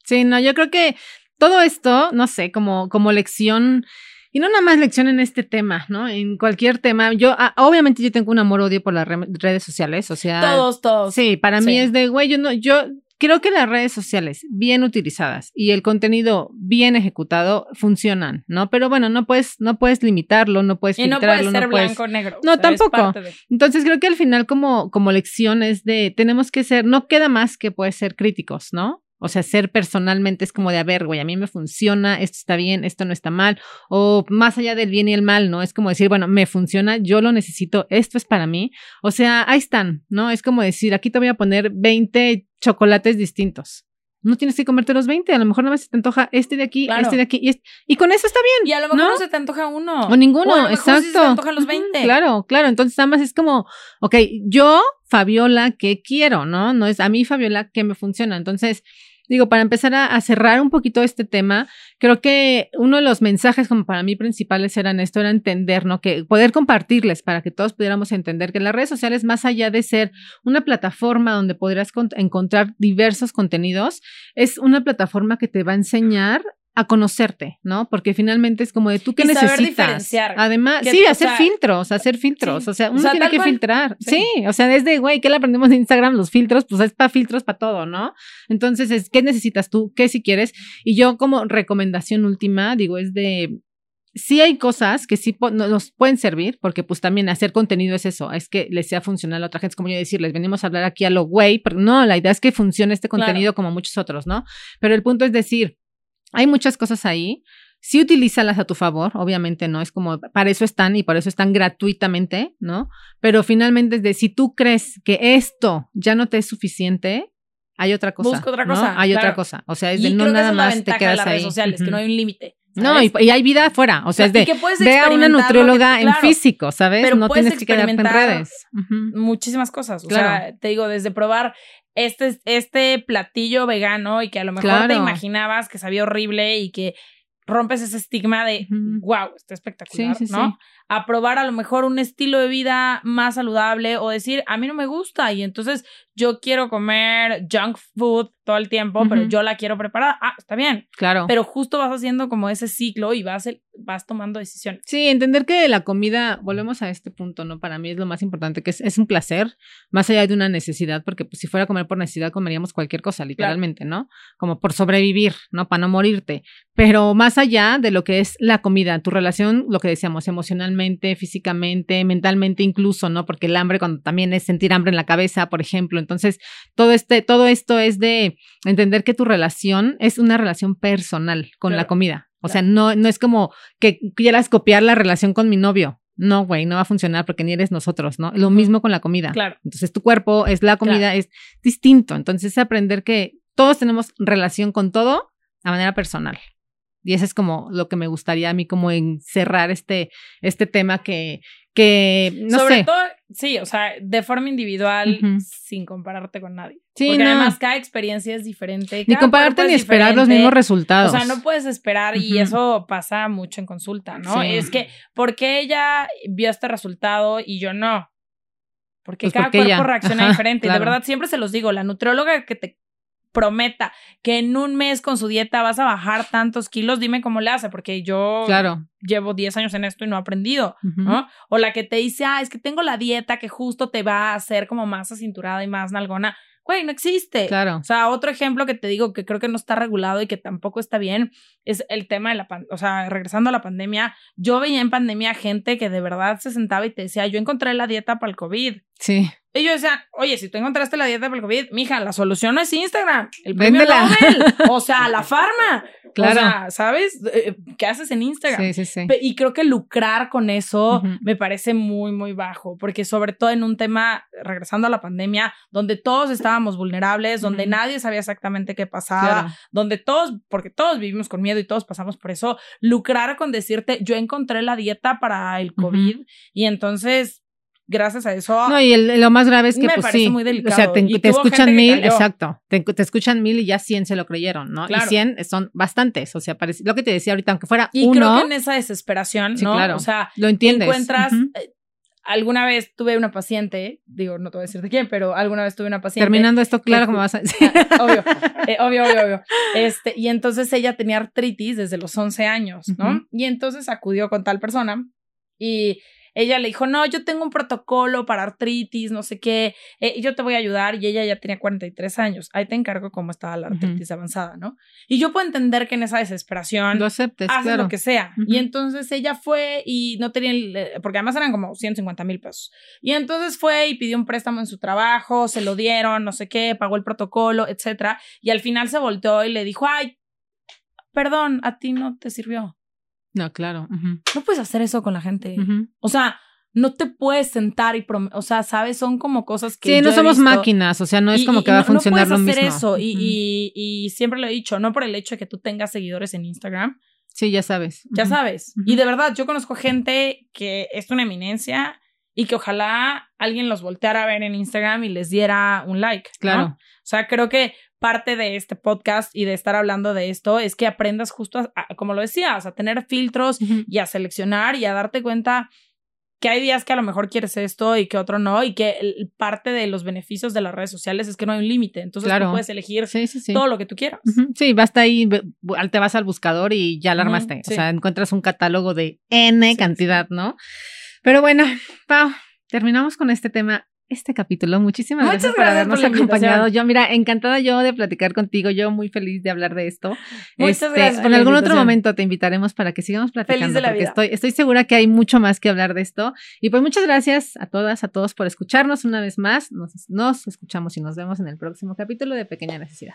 [SPEAKER 1] Sí, no, yo creo que todo esto, no sé, como, como lección. Y no nada más lección en este tema, ¿no? En cualquier tema. Yo, ah, obviamente, yo tengo un amor-odio por las redes sociales, o sea.
[SPEAKER 2] Todos, todos.
[SPEAKER 1] Sí, para mí es de, güey, yo no, yo Creo que las redes sociales bien utilizadas y el contenido bien ejecutado funcionan, ¿no? Pero bueno, no puedes, no puedes limitarlo, no puedes
[SPEAKER 2] y no puedes ser blanco negro.
[SPEAKER 1] No, tampoco. Entonces creo que al final como, como lección es de, tenemos que ser, no queda más que puede ser críticos, ¿no? O sea, ser personalmente es como de, a ver, güey, a mí me funciona, esto está bien, esto no está mal, o más allá del bien y el mal, ¿no? Es como decir, bueno, me funciona, yo lo necesito, esto es para mí. O sea, ahí están, ¿no? Es como decir, aquí te voy a poner 20 chocolates distintos. No tienes que comerte los 20, a lo mejor nada más se te antoja este de aquí, este de aquí, y, y con eso está bien.
[SPEAKER 2] Y a lo mejor no, se te antoja uno.
[SPEAKER 1] O ninguno, exacto. se te
[SPEAKER 2] antojan los 20.
[SPEAKER 1] claro, claro. Entonces, nada más es como, ok, yo, Fabiola, ¿qué quiero? ¿No? No es a mí, Fabiola, ¿qué me funciona? Entonces, digo, para empezar a, cerrar un poquito este tema, creo que uno de los mensajes como para mí principales eran esto, era entender, ¿no? Que poder compartirles para que todos pudiéramos entender que las redes sociales, más allá de ser una plataforma donde podrás encontrar diversos contenidos, es una plataforma que te va a enseñar a conocerte, ¿no? Porque finalmente es como de tú que necesitas. Además, sí, hacer filtros, hacer filtros. O sea, uno tiene que filtrar. Sí. o sea, desde, güey, ¿qué le aprendemos en Instagram? Los filtros, pues es para filtros para todo, ¿no? Entonces, es, ¿qué necesitas tú? ¿Qué si quieres? Y yo como recomendación última, digo, es de, sí hay cosas que sí nos pueden servir, porque pues también hacer contenido es eso, es que les sea funcional a otra gente, es como yo decirles, venimos a hablar aquí a lo güey, pero no, la idea es que funcione este contenido como muchos otros, ¿no? Pero el punto es decir, hay muchas cosas ahí. Sí utilízalas a tu favor, obviamente no es como para eso están y por eso están gratuitamente, ¿no? Pero finalmente es de si tú crees que esto ya no te es suficiente, hay otra cosa.
[SPEAKER 2] Busca otra cosa.
[SPEAKER 1] Hay otra cosa. O sea, es de no nada más te quedas de las redes
[SPEAKER 2] sociales, que no hay un límite.
[SPEAKER 1] No, y, y hay vida afuera. O sea, es de
[SPEAKER 2] que
[SPEAKER 1] ve a una
[SPEAKER 2] que-
[SPEAKER 1] nutrióloga en físico, ¿sabes?
[SPEAKER 2] pero
[SPEAKER 1] no tienes que quedarte en redes.
[SPEAKER 2] Muchísimas cosas. O
[SPEAKER 1] Claro.
[SPEAKER 2] sea, te digo, desde probar este, este platillo vegano y que a lo mejor
[SPEAKER 1] Claro.
[SPEAKER 2] te imaginabas que sabía horrible y que rompes ese estigma de wow, está espectacular,
[SPEAKER 1] Sí, sí,
[SPEAKER 2] ¿no?
[SPEAKER 1] sí.
[SPEAKER 2] A probar a lo mejor un estilo de vida más saludable o decir, a mí no me gusta y entonces yo quiero comer junk food todo el tiempo, pero
[SPEAKER 1] Ujú.
[SPEAKER 2] yo la quiero preparar. Ah, está bien.
[SPEAKER 1] Claro.
[SPEAKER 2] Pero justo vas haciendo como ese ciclo y vas, vas tomando decisiones.
[SPEAKER 1] Sí, entender que la comida, volvemos a este punto, ¿no? Para mí es lo más importante, que es, es un placer, más allá de una necesidad, porque pues, si fuera a comer por necesidad, comeríamos cualquier cosa, literalmente, ¿no? Como por sobrevivir, ¿no? Para no morirte. Pero más allá de lo que es la comida, tu relación, lo que decíamos, emocionalmente, físicamente, mentalmente incluso, ¿no? Porque el hambre, cuando también es sentir hambre en la cabeza, por ejemplo. Entonces, todo, este, todo esto es de entender que tu relación es una relación personal con la comida. O sea, no, no es como que quieras copiar la relación con mi novio. No, güey, no va a funcionar porque ni eres nosotros, ¿no? Lo mismo con la comida.
[SPEAKER 2] Claro.
[SPEAKER 1] Entonces, tu cuerpo es la comida, es distinto. Entonces, es aprender que todos tenemos relación con todo a manera personal. Y eso es como lo que me gustaría a mí como encerrar este, este tema que, que no
[SPEAKER 2] Sobre
[SPEAKER 1] sé.
[SPEAKER 2] todo, sí, o sea, de forma individual, sin compararte con nadie.
[SPEAKER 1] Sí,
[SPEAKER 2] Porque
[SPEAKER 1] no.
[SPEAKER 2] además cada experiencia es diferente.
[SPEAKER 1] ni compararte ni
[SPEAKER 2] es
[SPEAKER 1] esperar los mismos resultados.
[SPEAKER 2] O sea, no puedes esperar y eso pasa mucho en consulta, ¿no?
[SPEAKER 1] Sí.
[SPEAKER 2] Es que, ¿por qué ella vio este resultado y yo no? Porque
[SPEAKER 1] Pues
[SPEAKER 2] cada
[SPEAKER 1] porque
[SPEAKER 2] cuerpo
[SPEAKER 1] ella-
[SPEAKER 2] reacciona
[SPEAKER 1] Ajá,
[SPEAKER 2] diferente. Y
[SPEAKER 1] claro.
[SPEAKER 2] de verdad, siempre se los digo, la nutrióloga que te prometa que en un mes con su dieta vas a bajar tantos kilos, dime cómo le hace, porque yo
[SPEAKER 1] Claro.
[SPEAKER 2] llevo 10 años en esto y no he aprendido. O la que te dice, ah, es que tengo la dieta que justo te va a hacer como más acinturada y más nalgona. Güey, no existe.
[SPEAKER 1] Claro.
[SPEAKER 2] O sea, otro ejemplo que te digo que creo que no está regulado y que tampoco está bien es el tema de la pandemia. O sea, regresando a la pandemia, yo veía en pandemia gente que de verdad se sentaba y te decía, yo encontré la dieta para el COVID.
[SPEAKER 1] Sí.
[SPEAKER 2] Y yo decía, oye, si tú encontraste la dieta para el COVID, mija, la solución no es Instagram, el premio
[SPEAKER 1] Véndela.
[SPEAKER 2] Nobel, o sea, la farma.
[SPEAKER 1] Claro.
[SPEAKER 2] O sea, ¿sabes? Eh, ¿Qué haces en Instagram?
[SPEAKER 1] Sí, sí, sí.
[SPEAKER 2] Y creo que lucrar con eso me parece muy, muy bajo, porque sobre todo en un tema, regresando a la pandemia, donde todos estábamos vulnerables, donde nadie sabía exactamente qué pasaba,
[SPEAKER 1] Claro.
[SPEAKER 2] donde todos, porque todos vivimos con miedo y todos pasamos por eso, lucrar con decirte, yo encontré la dieta para el COVID y entonces, gracias a eso...
[SPEAKER 1] No, y el- lo más grave es que,
[SPEAKER 2] Me
[SPEAKER 1] pues
[SPEAKER 2] parece
[SPEAKER 1] sí.
[SPEAKER 2] muy delicado.
[SPEAKER 1] O sea, te,
[SPEAKER 2] Y
[SPEAKER 1] escuchan mil, exacto. Te, te escuchan mil y ya 100 se lo creyeron, ¿no?
[SPEAKER 2] Claro.
[SPEAKER 1] Y 100 son bastantes. O sea, parece, lo que te decía ahorita, aunque fuera
[SPEAKER 2] y
[SPEAKER 1] uno,
[SPEAKER 2] creo que en esa desesperación,
[SPEAKER 1] Sí,
[SPEAKER 2] ¿no?
[SPEAKER 1] claro.
[SPEAKER 2] O sea,
[SPEAKER 1] lo entiendes.
[SPEAKER 2] encuentras... Eh, Alguna vez tuve una paciente, digo, no te voy a decir de quién, pero alguna vez tuve una paciente.
[SPEAKER 1] Terminando esto, claro, como vas a decir.
[SPEAKER 2] obvio, eh, obvio, obvio, obvio. Este, y entonces ella tenía artritis desde los 11 años, ¿no? Y entonces acudió con tal persona y ella le dijo, no, yo tengo un protocolo para artritis, no sé qué, eh, yo te voy a ayudar. Y ella ya tenía 43 años. Ahí te encargo cómo estaba la artritis avanzada, ¿no? Y yo puedo entender que en esa desesperación
[SPEAKER 1] Lo aceptes, claro.
[SPEAKER 2] lo que sea. Y entonces ella fue y no tenía, el- eh, porque además eran como 150 mil pesos. Y entonces fue y pidió un préstamo en su trabajo, se lo dieron, no sé qué, pagó el protocolo, etcétera. Y al final se volteó y le dijo, ay, perdón, a ti no te sirvió.
[SPEAKER 1] No, claro.
[SPEAKER 2] No puedes hacer eso con la gente. O sea, no te puedes sentar y, o sea, sabes, son como cosas que...
[SPEAKER 1] Sí, no somos máquinas, o sea, no es
[SPEAKER 2] Y-
[SPEAKER 1] como que
[SPEAKER 2] y
[SPEAKER 1] va a funcionar
[SPEAKER 2] no
[SPEAKER 1] lo
[SPEAKER 2] puedes
[SPEAKER 1] mismo.
[SPEAKER 2] hacer eso. Y, siempre lo he dicho, no por el hecho de que tú tengas seguidores en Instagram,
[SPEAKER 1] Sí, ya sabes.
[SPEAKER 2] ya sabes. Y de verdad, yo conozco gente que es una eminencia y que ojalá alguien los volteara a ver en Instagram y les diera un like. ¿no?
[SPEAKER 1] Claro.
[SPEAKER 2] O sea, creo que parte de este podcast y de estar hablando de esto es que aprendas justo, a, a- como lo decías, a tener filtros y a seleccionar y a darte cuenta que hay días que a lo mejor quieres esto y que otro no y que el- parte de los beneficios de las redes sociales es que no hay un límite. Entonces
[SPEAKER 1] Claro.
[SPEAKER 2] tú puedes elegir
[SPEAKER 1] Sí, sí, sí.
[SPEAKER 2] todo lo que tú quieras.
[SPEAKER 1] Sí, basta ahí, te vas al buscador y ya la
[SPEAKER 2] Ujú,
[SPEAKER 1] armaste.
[SPEAKER 2] sí.
[SPEAKER 1] O sea, encuentras un catálogo de N cantidad, ¿no? Pero bueno, Pau, terminamos con este tema, este capítulo. Muchísimas
[SPEAKER 2] Muchas
[SPEAKER 1] gracias por habernos
[SPEAKER 2] por
[SPEAKER 1] acompañado. Yo, mira, encantada yo de platicar contigo, yo muy feliz de hablar de esto.
[SPEAKER 2] Muchas
[SPEAKER 1] Este,
[SPEAKER 2] gracias
[SPEAKER 1] En algún otro momento te invitaremos para que sigamos platicando,
[SPEAKER 2] de la
[SPEAKER 1] porque
[SPEAKER 2] vida.
[SPEAKER 1] estoy, estoy segura que hay mucho más que hablar de esto. Y pues muchas gracias a todas, a todos por escucharnos una vez más. Nos, nos escuchamos y nos vemos en el próximo capítulo de Pequeña Necesidad.